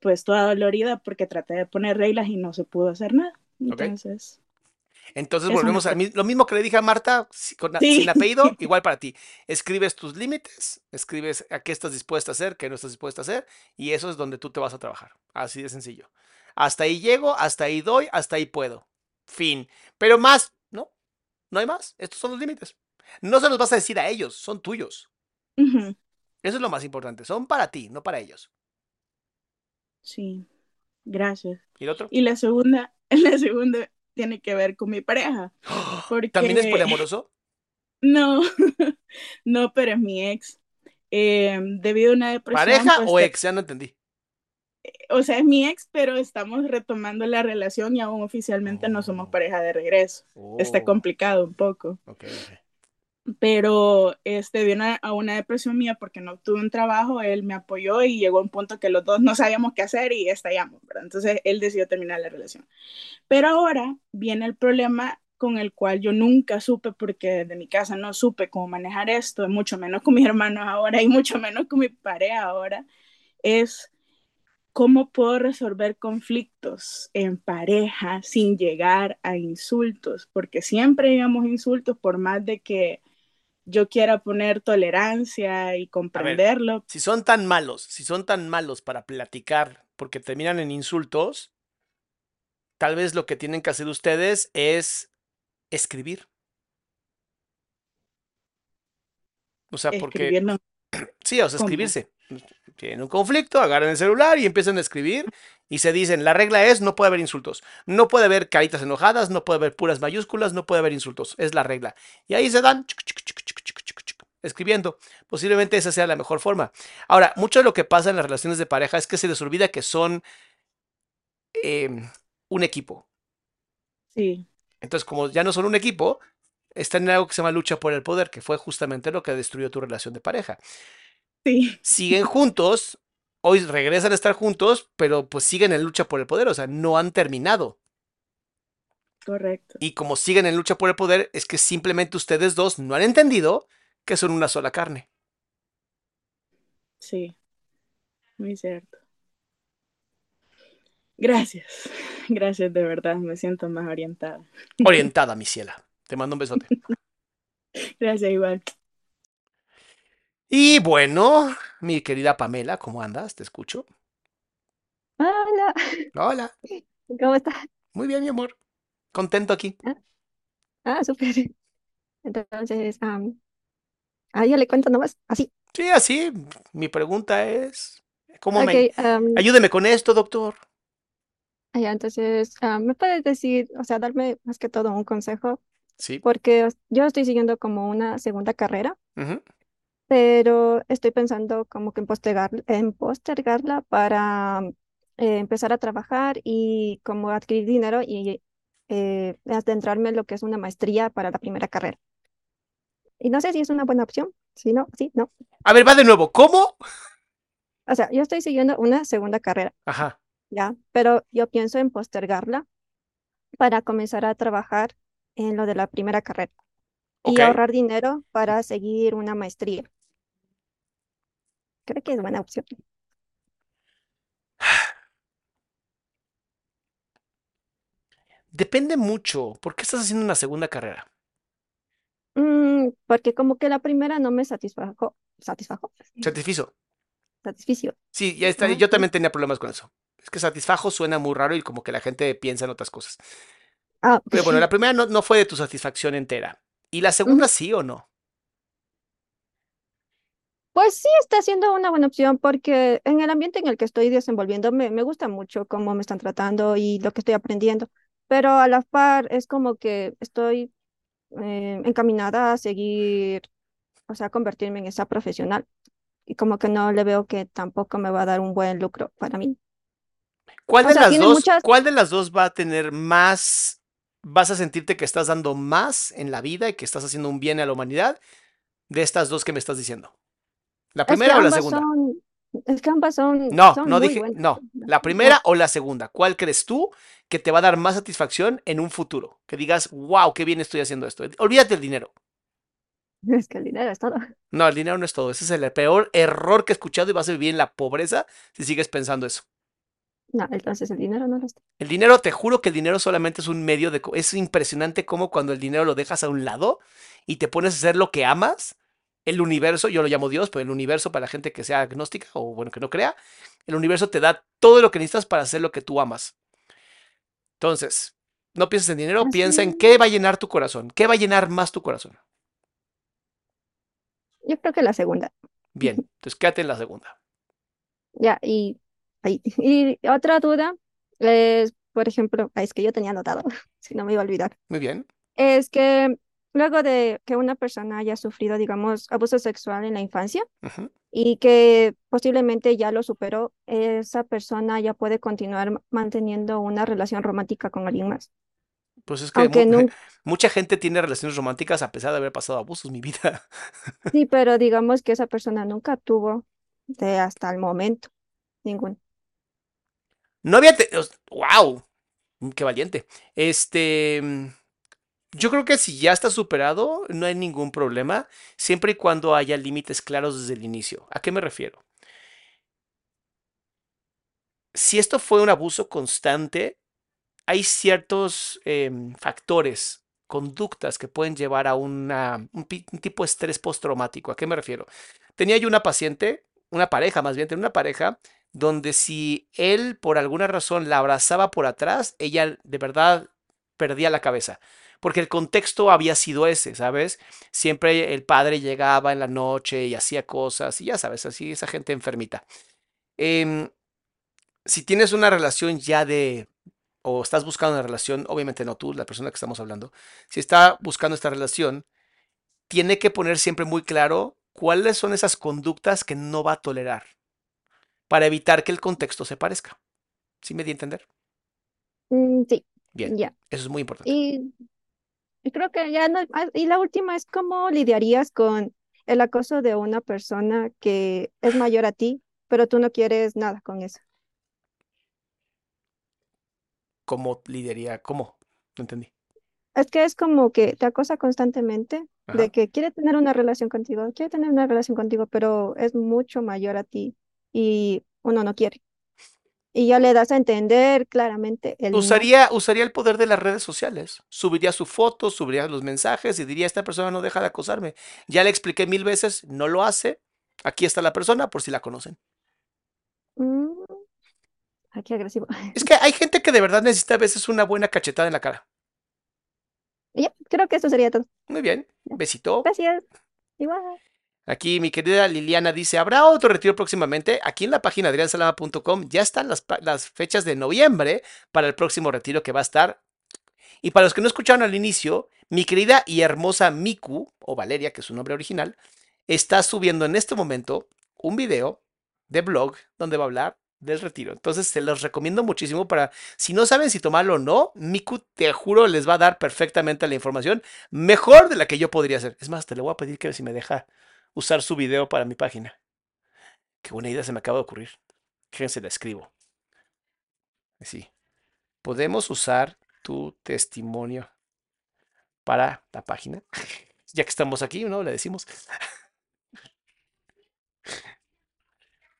pues toda dolorida porque traté de poner reglas y no se pudo hacer nada. Entonces, Entonces volvemos a lo mismo que le dije a Marta, con sin apellido, igual para ti. Escribes tus límites, escribes a qué estás dispuesta a hacer, qué no estás dispuesta a hacer, y eso es donde tú te vas a trabajar. Así de sencillo. Hasta ahí llego, hasta ahí doy, hasta ahí puedo. Fin. Pero más, no, no hay más. Estos son los límites. No se los vas a decir a ellos, son tuyos. Eso es lo más importante. Son para ti, no para ellos. sí, gracias. ¿Y el otro? Y la segunda, la segunda tiene que ver con mi pareja, ¿También es poliamoroso? no, no, pero es mi ex. Eh, debido a una depresión, ¿Pareja pues, o ex? Ya no entendí. o sea, es mi ex, pero estamos retomando la relación y aún oficialmente no somos Oh, pareja de regreso. Está oh, complicado un poco. ok, ok. Pero este vino a, una depresión mía porque no tuve un trabajo, él me apoyó y llegó a un punto que los dos no sabíamos qué hacer y estallamos, ¿verdad? Entonces él decidió terminar la relación. Pero ahora viene el problema con el cual yo nunca supe, porque desde mi casa no supe cómo manejar esto, mucho menos con mis hermanos ahora y mucho menos con mi pareja ahora, es cómo puedo resolver conflictos en pareja sin llegar a insultos, porque siempre llegamos insultos por más de que yo quiera poner tolerancia y comprenderlo. Si son tan malos, si son tan malos para platicar porque terminan en insultos, tal vez lo que tienen que hacer ustedes es escribir. O sea, porque... Sí, o sea, ¿Cómo? escribirse. Tienen un conflicto, agarran el celular y empiezan a escribir y se dicen, la regla es, no puede haber insultos, no puede haber caritas enojadas, no puede haber puras mayúsculas, no puede haber insultos, es la regla. Y ahí se dan chuc, chuc, chuc, chuc, chuc, chuc, chuc, escribiendo. Posiblemente esa sea la mejor forma. Ahora, mucho de lo que pasa en las relaciones de pareja es que se les olvida que son em, un equipo. Sí, Entonces, como ya no son un equipo, están en algo que se llama lucha por el poder, que fue justamente lo que destruyó tu relación de pareja. sí, Siguen juntos, hoy regresan a estar juntos, pero pues siguen en lucha por el poder, o sea, no han terminado. correcto. Y como siguen en lucha por el poder, es que simplemente ustedes dos no han entendido que son una sola carne. Sí, muy cierto. Gracias, gracias de verdad, me siento más orientada. Orientada, mi ciela. Te mando un besote. Gracias igual. Y bueno, mi querida Pamela, ¿cómo andas? Te escucho. Hola, Hola. ¿cómo estás? Muy bien, mi amor. Contento aquí. Ah, súper. Entonces, am, ah, yo le cuento nomás, así. Sí, así. Mi pregunta es, ¿cómo me... Ayúdeme con esto, doctor. ah, ya, entonces, am, ¿me puedes decir, o sea, darme más que todo un consejo? Sí. Porque yo estoy siguiendo como una segunda carrera, pero estoy pensando como que en postergar, en postergarla para eh, empezar a trabajar y como adquirir dinero y eh, adentrarme en lo que es una maestría para la primera carrera. Y no sé si es una buena opción, si no, sí, no. A ver, va de nuevo. ¿Cómo? O sea, yo estoy siguiendo una segunda carrera, Ajá. ¿ya? Pero yo pienso en postergarla para comenzar a trabajar en lo de la primera carrera y ahorrar dinero para seguir una maestría. Creo que es buena opción. Depende mucho. ¿Por qué estás haciendo una segunda carrera? Porque como que la primera no me satisfajo, satisfajo, Satisfizo. satisficio. Sí, ya está. Ajá, Yo también tenía problemas con eso. Es que satisfajo suena muy raro y como que la gente piensa en otras cosas. Ah, Pero bueno, la primera no, no fue de tu satisfacción entera. ¿Y la segunda sí o no? Pues sí, está siendo una buena opción porque en el ambiente en el que estoy desenvolviéndome me gusta mucho cómo me están tratando y lo que estoy aprendiendo, pero a la par es como que estoy eh, encaminada a seguir, o sea, a convertirme en esa profesional y como que no le veo que tampoco me va a dar un buen lucro para mí. ¿Cuál O de sea, las dos, muchas, cuál de las dos va a tener más, vas a sentirte que estás dando más en la vida y que estás haciendo un bien a la humanidad de estas dos que me estás diciendo? ¿La es que primera o la segunda? son, es que ambas son, No, son no muy dije, buenas. no. La No, primera o la segunda. ¿Cuál crees tú que te va a dar más satisfacción en un futuro? Que digas, wow, qué bien estoy haciendo esto. Olvídate del dinero. es que el dinero es todo. No, el dinero no es todo. Ese es el peor error que he escuchado y vas a vivir en la pobreza si sigues pensando eso. No, entonces el dinero no lo es. El dinero, te juro que el dinero solamente es un medio de... Es impresionante cómo cuando el dinero lo dejas a un lado y te pones a hacer lo que amas, el universo, yo lo llamo Dios, pero el universo para la gente que sea agnóstica o bueno, que no crea, el universo te da todo lo que necesitas para hacer lo que tú amas. Entonces, no pienses en dinero, piensa en qué va a llenar tu corazón, qué va a llenar más tu corazón. yo creo que la segunda. Bien, entonces quédate en la segunda. Ya, y. Y otra duda es, por ejemplo, ah, es que yo tenía anotado, si no me iba a olvidar, Muy bien. es que luego de que una persona haya sufrido, digamos, abuso sexual en la infancia y que posiblemente ya lo superó, esa persona ya puede continuar ma- manteniendo una relación romántica con alguien más. Pues es que Aunque mu- no, mucha gente tiene relaciones románticas a pesar de haber pasado abusos, mi vida. sí, pero digamos que esa persona nunca tuvo de hasta el momento ninguno. No había... ¡Wow! ¡Qué valiente! Este... Yo creo que si ya está superado, no hay ningún problema, siempre y cuando haya límites claros desde el inicio. ¿A qué me refiero? Si esto fue un abuso constante, hay ciertos em, factores conductas que pueden llevar a un, un tipo de estrés postraumático. ¿A qué me refiero? Tenía yo una paciente, una pareja más bien, tenía una pareja donde si él por alguna razón la abrazaba por atrás, ella de verdad perdía la cabeza. Porque el contexto había sido ese, ¿sabes? Siempre el padre llegaba en la noche y hacía cosas, y ya sabes, así esa gente enfermita. Em, si tienes una relación ya de, o estás buscando una relación, obviamente no tú, la persona que estamos hablando, si está buscando esta relación, tiene que poner siempre muy claro cuáles son esas conductas que no va a tolerar para evitar que el contexto se parezca. ¿Sí me di a entender? Mm, sí, Bien, ya. eso es muy importante. Y creo que ya no, ah, y la última es cómo lidiarías con el acoso de una persona que es mayor a ti, pero tú no quieres nada con eso. ¿Cómo lidiaría? ¿Cómo? No entendí. Es que es como que te acosa constantemente de que quiere tener una relación contigo, quiere tener una relación contigo, pero es mucho mayor a ti y uno no quiere. Y ya le das a entender claramente el. Usaría, usaría el poder de las redes sociales. Subiría su foto, subiría los mensajes y diría, esta persona no deja de acosarme. Ya le expliqué mil veces, no lo hace. Aquí está la persona por si la conocen. Mm, ay, qué agresivo. Es que hay gente que de verdad necesita a veces una buena cachetada en la cara. Ya, creo que eso sería todo. Muy bien. Besito. Gracias. Igual. Aquí mi querida Liliana dice, ¿habrá otro retiro próximamente? Aquí en la página adriansalama.com ya están las, las fechas de noviembre para el próximo retiro que va a estar. Y para los que no escucharon al inicio, mi querida y hermosa Miku, o Valeria, que es su nombre original, está subiendo en este momento un video de blog donde va a hablar del retiro. Entonces se los recomiendo muchísimo para, si no saben si tomarlo o no, Miku, te juro, les va a dar perfectamente la información, mejor de la que yo podría hacer. Es más, te le voy a pedir que si me deja usar su video para mi página. Qué buena idea se me acaba de ocurrir. Fíjense, la escribo. Así. Podemos usar tu testimonio para la página. Ya que estamos aquí, ¿no? Le decimos.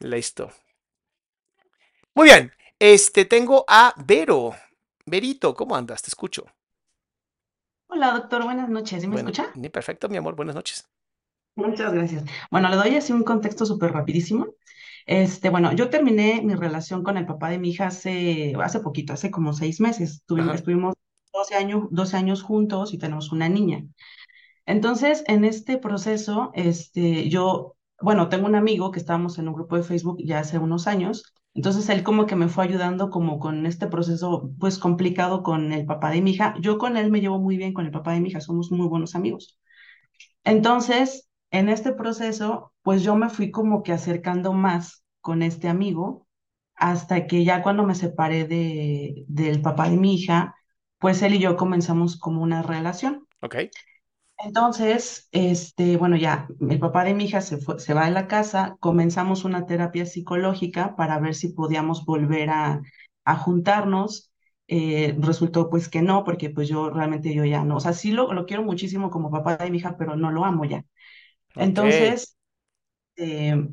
Listo. Muy bien. Este, tengo a Vero. Verito, ¿cómo andas? Te escucho. Hola, doctor, buenas noches. ¿Sí me Bueno, escucha? ni perfecto, mi amor. Buenas noches. Muchas gracias. Bueno, le doy así un contexto súper rapidísimo. Este, bueno, yo terminé mi relación con el papá de mi hija hace, hace poquito, hace como seis meses. Tuvimos, estuvimos 12 años, 12 años juntos y tenemos una niña. Entonces, en este proceso, este, yo, bueno, tengo un amigo que estábamos en un grupo de Facebook ya hace unos años. Entonces, él como que me fue ayudando como con este proceso, pues complicado con el papá de mi hija. Yo con él me llevo muy bien con el papá de mi hija, somos muy buenos amigos. Entonces, en este proceso, pues yo me fui como que acercando más con este amigo hasta que ya cuando me separé de, del papá de mi hija, pues él y yo comenzamos como una relación. Ok. Entonces, este, bueno, ya el papá de mi hija se fue, se va de la casa, comenzamos una terapia psicológica para ver si podíamos volver a, a juntarnos. Eh, resultó pues que no, porque pues yo realmente yo ya no, o sea, sí lo, lo quiero muchísimo como papá de mi hija, pero no lo amo ya. Entonces, eh,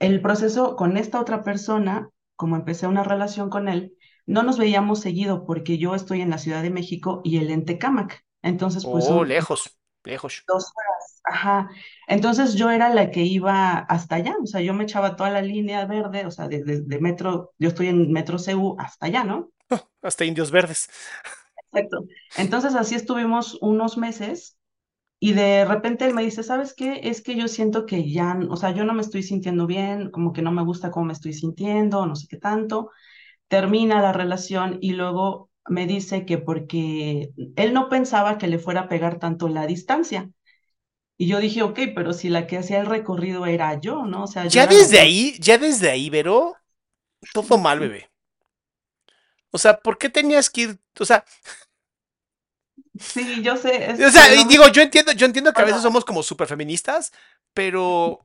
el proceso con esta otra persona, como empecé una relación con él, no nos veíamos seguido porque yo estoy en la Ciudad de México y él en Tecámac. Entonces, pues Oh, son lejos, lejos. dos horas. Ajá. Entonces yo era la que iba hasta allá, o sea, yo me echaba toda la línea verde, o sea, de, de- de metro, yo estoy en Metro CU hasta allá, ¿no? Hasta Indios Verdes. Exacto. Entonces así estuvimos unos meses y de repente él me dice, ¿sabes qué? Es que yo siento que ya, o sea, yo no me estoy sintiendo bien, como que no me gusta cómo me estoy sintiendo, no sé qué tanto. Termina la relación y luego me dice que porque él no pensaba que le fuera a pegar tanto la distancia. Y yo dije, ok, pero si la que hacía el recorrido era yo, ¿no? O sea, Ya la desde ahí, ya desde ahí, Vero, todo mal, bebé. O sea, ¿por qué tenías que ir? O sea, Sí, yo sé, o este, sea, y digo, yo entiendo, yo entiendo que a veces somos como súper feministas, pero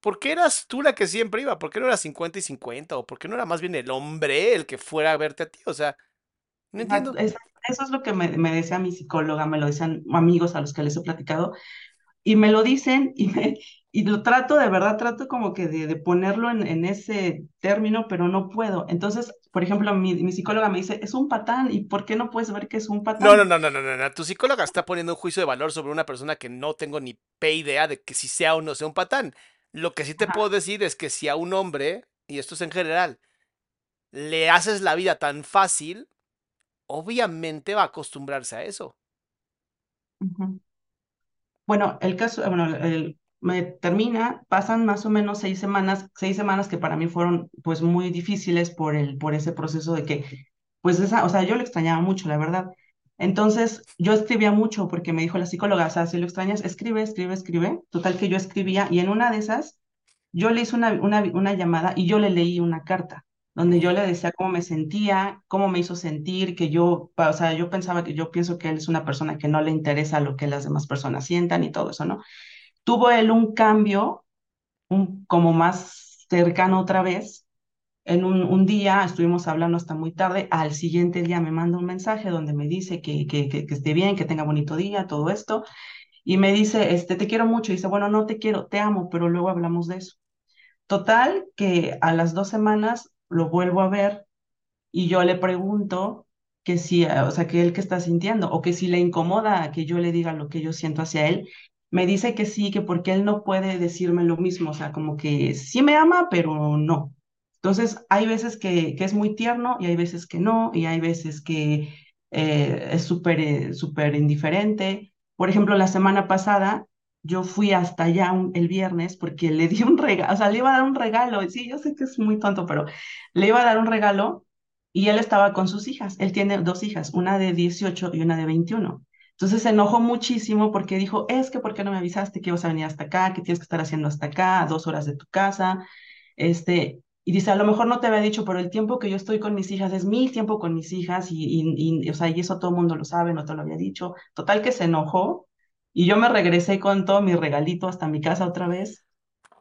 ¿por qué eras tú la que siempre iba? ¿Por qué no era 50 y 50? ¿O por qué no era más bien el hombre el que fuera a verte a ti? O sea, no entiendo. es- eso es lo que me, me decía mi psicóloga, me lo decían amigos a los que les he platicado, y me lo dicen y, me, y lo trato, de verdad, trato como que de, de ponerlo en, en ese término, pero no puedo. Entonces, por ejemplo, mi, mi psicóloga me dice, es un patán, ¿y por qué no puedes ver que es un patán? no, no, no, no, no, no. Tu psicóloga está poniendo un juicio de valor sobre una persona que no tengo ni pe idea de que si sea o no sea un patán. Lo que sí te Ajá. puedo decir es que si a un hombre, y esto es en general, le haces la vida tan fácil, obviamente va a acostumbrarse a eso. Bueno, el caso, bueno, el- me termina, pasan más o menos seis semanas, seis semanas que para mí fueron pues muy difíciles por el, por ese proceso de que, pues esa, o sea, yo lo extrañaba mucho, la verdad. Entonces, yo escribía mucho porque me dijo la psicóloga, o sea, si lo extrañas, escribe, escribe, escribe. Total que yo escribía y en una de esas, yo le hice una, una, una llamada y yo le leí una carta donde yo le decía cómo me sentía, cómo me hizo sentir, que yo, o sea, yo pensaba que yo pienso que él es una persona que no le interesa lo que las demás personas sientan y todo eso, ¿no? Tuvo él un cambio, como más cercano otra vez. En un, un día estuvimos hablando hasta muy tarde, al siguiente día me manda un mensaje donde me dice que, que, que, que esté bien, que tenga bonito día, todo esto, y me dice, este, te quiero mucho, y dice, bueno, no te quiero, te amo, pero luego hablamos de eso. Total, que a las dos semanas lo vuelvo a ver y yo le pregunto que si, o sea, que él qué está sintiendo o que si le incomoda que yo le diga lo que yo siento hacia él. Me dice que sí, que porque él no puede decirme lo mismo, o sea, como que sí me ama, pero no. Entonces, hay veces que, que es muy tierno y hay veces que no, y hay veces que eh, es súper eh, súper indiferente. Por ejemplo, la semana pasada yo fui hasta allá un- el viernes porque le di un regalo, o sea, le iba a dar un regalo, sí, yo sé que es muy tonto, pero le iba a dar un regalo y él estaba con sus hijas. Él tiene dos hijas, una de 18 y una de 21. Entonces se enojó muchísimo porque dijo, es que ¿por qué no me avisaste que ibas a venir hasta acá, que tienes que estar haciendo hasta acá, a dos horas de tu casa? Este, y dice, a lo mejor no te había dicho, pero el tiempo que yo estoy con mis hijas es mi tiempo con mis hijas y, y, y, o sea, y eso todo el mundo lo sabe, no te lo había dicho. Total que se enojó y yo me regresé con todo mi regalito hasta mi casa otra vez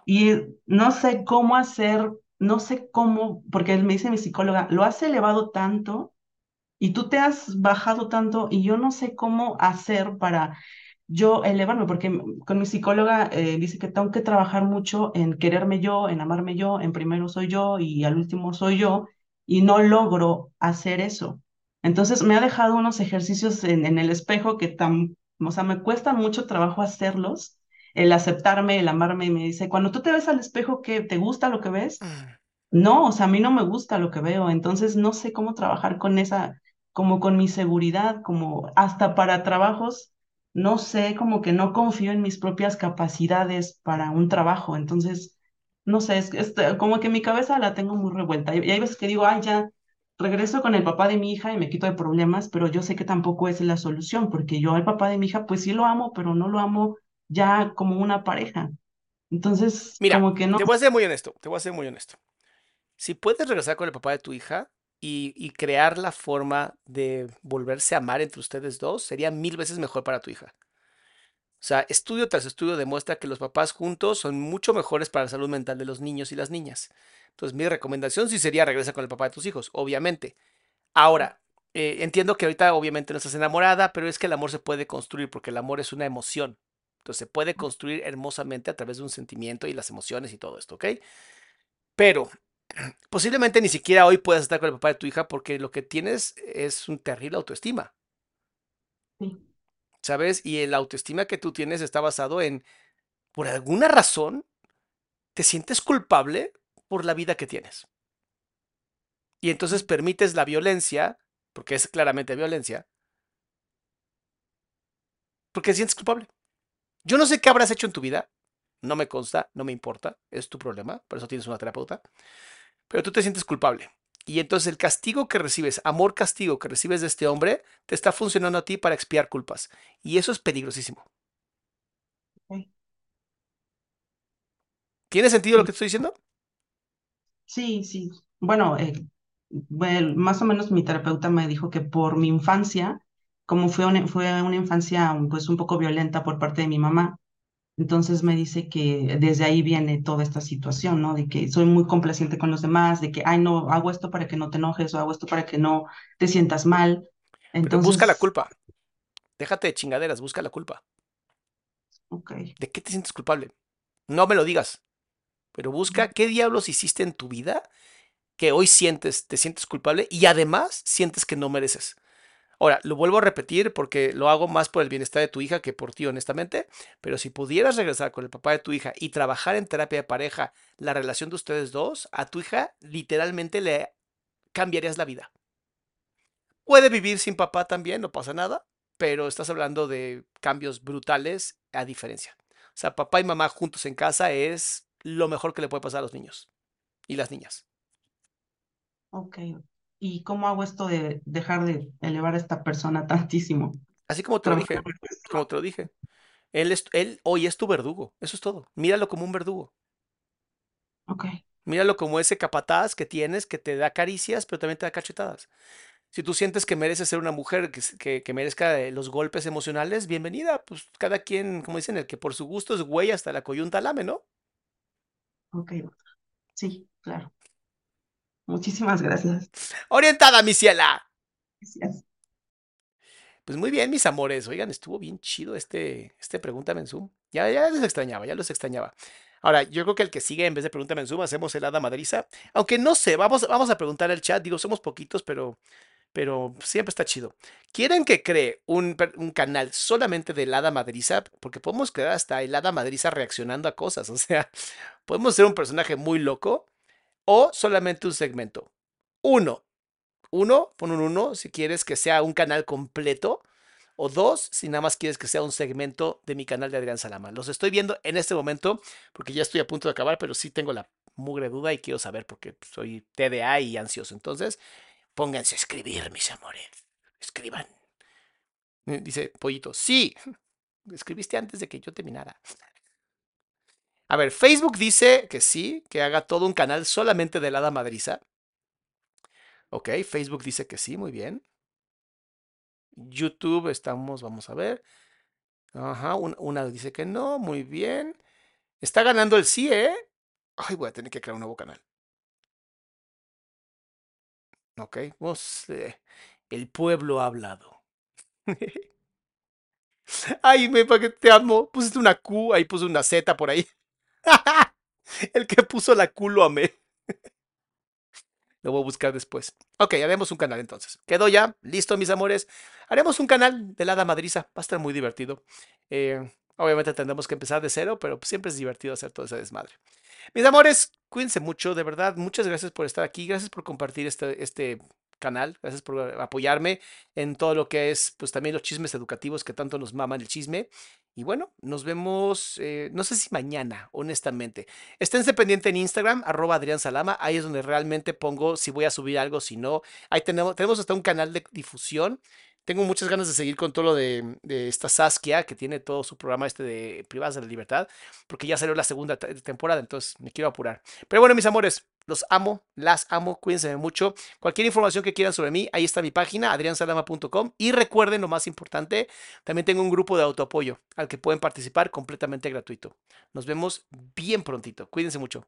y no sé cómo hacer, no sé cómo, porque me dice mi psicóloga, lo has elevado tanto y tú te has bajado tanto y yo no sé cómo hacer para yo elevarme, porque con mi psicóloga eh, dice que tengo que trabajar mucho en quererme yo, en amarme yo, en primero soy yo y al último soy yo, y no logro hacer eso. Entonces me ha dejado unos ejercicios en, en el espejo que tan, o sea, me cuesta mucho trabajo hacerlos, el aceptarme, el amarme, y me dice, cuando tú te ves al espejo, ¿qué te gusta lo que ves? No, o sea, a mí no me gusta lo que veo, entonces no sé cómo trabajar con esa, como con mi seguridad, como hasta para trabajos, no sé, como que no confío en mis propias capacidades para un trabajo, entonces, no sé, es, es como que mi cabeza la tengo muy revuelta. Y, y hay veces que digo, ay, ya, regreso con el papá de mi hija y me quito de problemas, pero yo sé que tampoco es la solución, porque yo al papá de mi hija, pues sí lo amo, pero no lo amo ya como una pareja. Entonces, Mira, como que no te voy a ser muy honesto, te voy a ser muy honesto. Si puedes regresar con el papá de tu hija y, y crear la forma de volverse a amar entre ustedes dos, sería mil veces mejor para tu hija. O sea, estudio tras estudio demuestra que los papás juntos son mucho mejores para la salud mental de los niños y las niñas. Entonces, mi recomendación sí sería regresar con el papá de tus hijos, obviamente. Ahora, eh, entiendo que ahorita obviamente no estás enamorada, pero es que el amor se puede construir porque el amor es una emoción. Entonces, se puede construir hermosamente a través de un sentimiento y las emociones y todo esto, ¿ok? Pero posiblemente ni siquiera hoy puedas estar con el papá de tu hija porque lo que tienes es un terrible autoestima, Sí. ¿sabes? Y el autoestima que tú tienes está basado en, por alguna razón, te sientes culpable por la vida que tienes. Y entonces permites la violencia, porque es claramente violencia, porque te sientes culpable. Yo no sé qué habrás hecho en tu vida, no me consta, no me importa, es tu problema, por eso tienes una terapeuta, pero tú te sientes culpable. Y entonces el castigo que recibes, amor castigo que recibes de este hombre, te está funcionando a ti para expiar culpas. Y eso es peligrosísimo. ¿Tiene sentido lo que estoy diciendo? Sí, sí. Bueno, eh, bueno, más o menos mi terapeuta me dijo que por mi infancia, como fue una, fue una infancia pues un poco violenta por parte de mi mamá, entonces me dice que desde ahí viene toda esta situación, ¿no? De que soy muy complaciente con los demás, de que, ay, no, hago esto para que no te enojes o hago esto para que no te sientas mal. Pero busca la Entonces, culpa. Déjate de chingaderas, busca la culpa. ok. ¿De qué te sientes culpable? No me lo digas, pero busca qué diablos hiciste en tu vida que hoy sientes, te sientes culpable y además sientes que no mereces. Ahora, lo vuelvo a repetir porque lo hago más por el bienestar de tu hija que por ti, honestamente, pero si pudieras regresar con el papá de tu hija y trabajar en terapia de pareja la relación de ustedes dos, a tu hija literalmente le cambiarías la vida. Puede vivir sin papá también, no pasa nada, pero estás hablando de cambios brutales a diferencia. O sea, papá y mamá juntos en casa es lo mejor que le puede pasar a los niños y las niñas. Ok. ¿Y cómo hago esto de dejar de elevar a esta persona tantísimo? Así como te lo dije, como te lo dije. Él, es, él hoy es tu verdugo, eso es todo. Míralo como un verdugo. Ok. Míralo como ese capataz que tienes que te da caricias, pero también te da cachetadas. Si tú sientes que mereces ser una mujer que, que, que merezca eh, los golpes emocionales, bienvenida. Pues cada quien, como dicen, el que por su gusto es güey hasta la coyunta lame, ¿no? Ok. Sí, claro. Muchísimas gracias. Orientada, mi ciela. Gracias. Pues muy bien, mis amores. Oigan, estuvo bien chido este, este Pregúntame en Zoom. Ya, ya los extrañaba, ya los extrañaba. Ahora, yo creo que el que sigue, en vez de Pregúntame en Zoom, hacemos el Hada Madriza. Aunque no sé, vamos, vamos a preguntar al chat. Digo, somos poquitos, pero, pero siempre está chido. ¿Quieren que cree un, canal solamente del Hada Madriza? Porque podemos crear hasta el Hada Madriza reaccionando a cosas. O sea, podemos ser un personaje muy loco o solamente un segmento. Uno, uno, pon un uno si quieres que sea un canal completo. O dos, si nada más quieres que sea un segmento de mi canal de Adrián Salama. Los estoy viendo en este momento porque ya estoy a punto de acabar, pero sí tengo la mugre duda y quiero saber porque soy TDA y ansioso. Entonces, pónganse a escribir, mis amores. Escriban. Dice Pollito, sí. Escribiste antes de que yo terminara. A ver, Facebook dice que sí, que haga todo un canal solamente de Hada Madriza. Ok, Facebook dice que sí, muy bien. YouTube estamos, vamos a ver. Ajá, un- una dice que no, muy bien. Está ganando el sí, ¿eh? Ay, voy a tener que crear un nuevo canal. Ok, vamos. eh, el pueblo ha hablado. Ay, me te amo. Pusiste una Q, ahí puse una Z por ahí. El que puso la Q lo amé. Lo voy a buscar después. Ok, haremos un canal entonces. Quedó ya, listo, mis amores. Haremos un canal de la Madriza. Va a estar muy divertido. Eh, obviamente tendremos que empezar de cero, pero siempre es divertido hacer todo ese desmadre. Mis amores, cuídense mucho, de verdad. Muchas gracias por estar aquí. Gracias por compartir este, este canal. Gracias por apoyarme en todo lo que es, pues también los chismes educativos que tanto nos maman el chisme. Y bueno, nos vemos, eh, no sé si mañana, honestamente. Esténse pendiente en Instagram, arroba Adrián Salama. Ahí es donde realmente pongo si voy a subir algo, si no. Ahí tenemos, tenemos hasta un canal de difusión. Tengo muchas ganas de seguir con todo lo de, esta Saskia, que tiene todo su programa este de Privadas de la Libertad, porque ya salió la segunda te- temporada, entonces me quiero apurar. Pero bueno, mis amores, los amo, las amo, cuídense mucho. Cualquier información que quieran sobre mí, ahí está mi página, adriansalama.com. Y recuerden lo más importante, también tengo un grupo de autoapoyo al que pueden participar completamente gratuito. Nos vemos bien prontito. Cuídense mucho.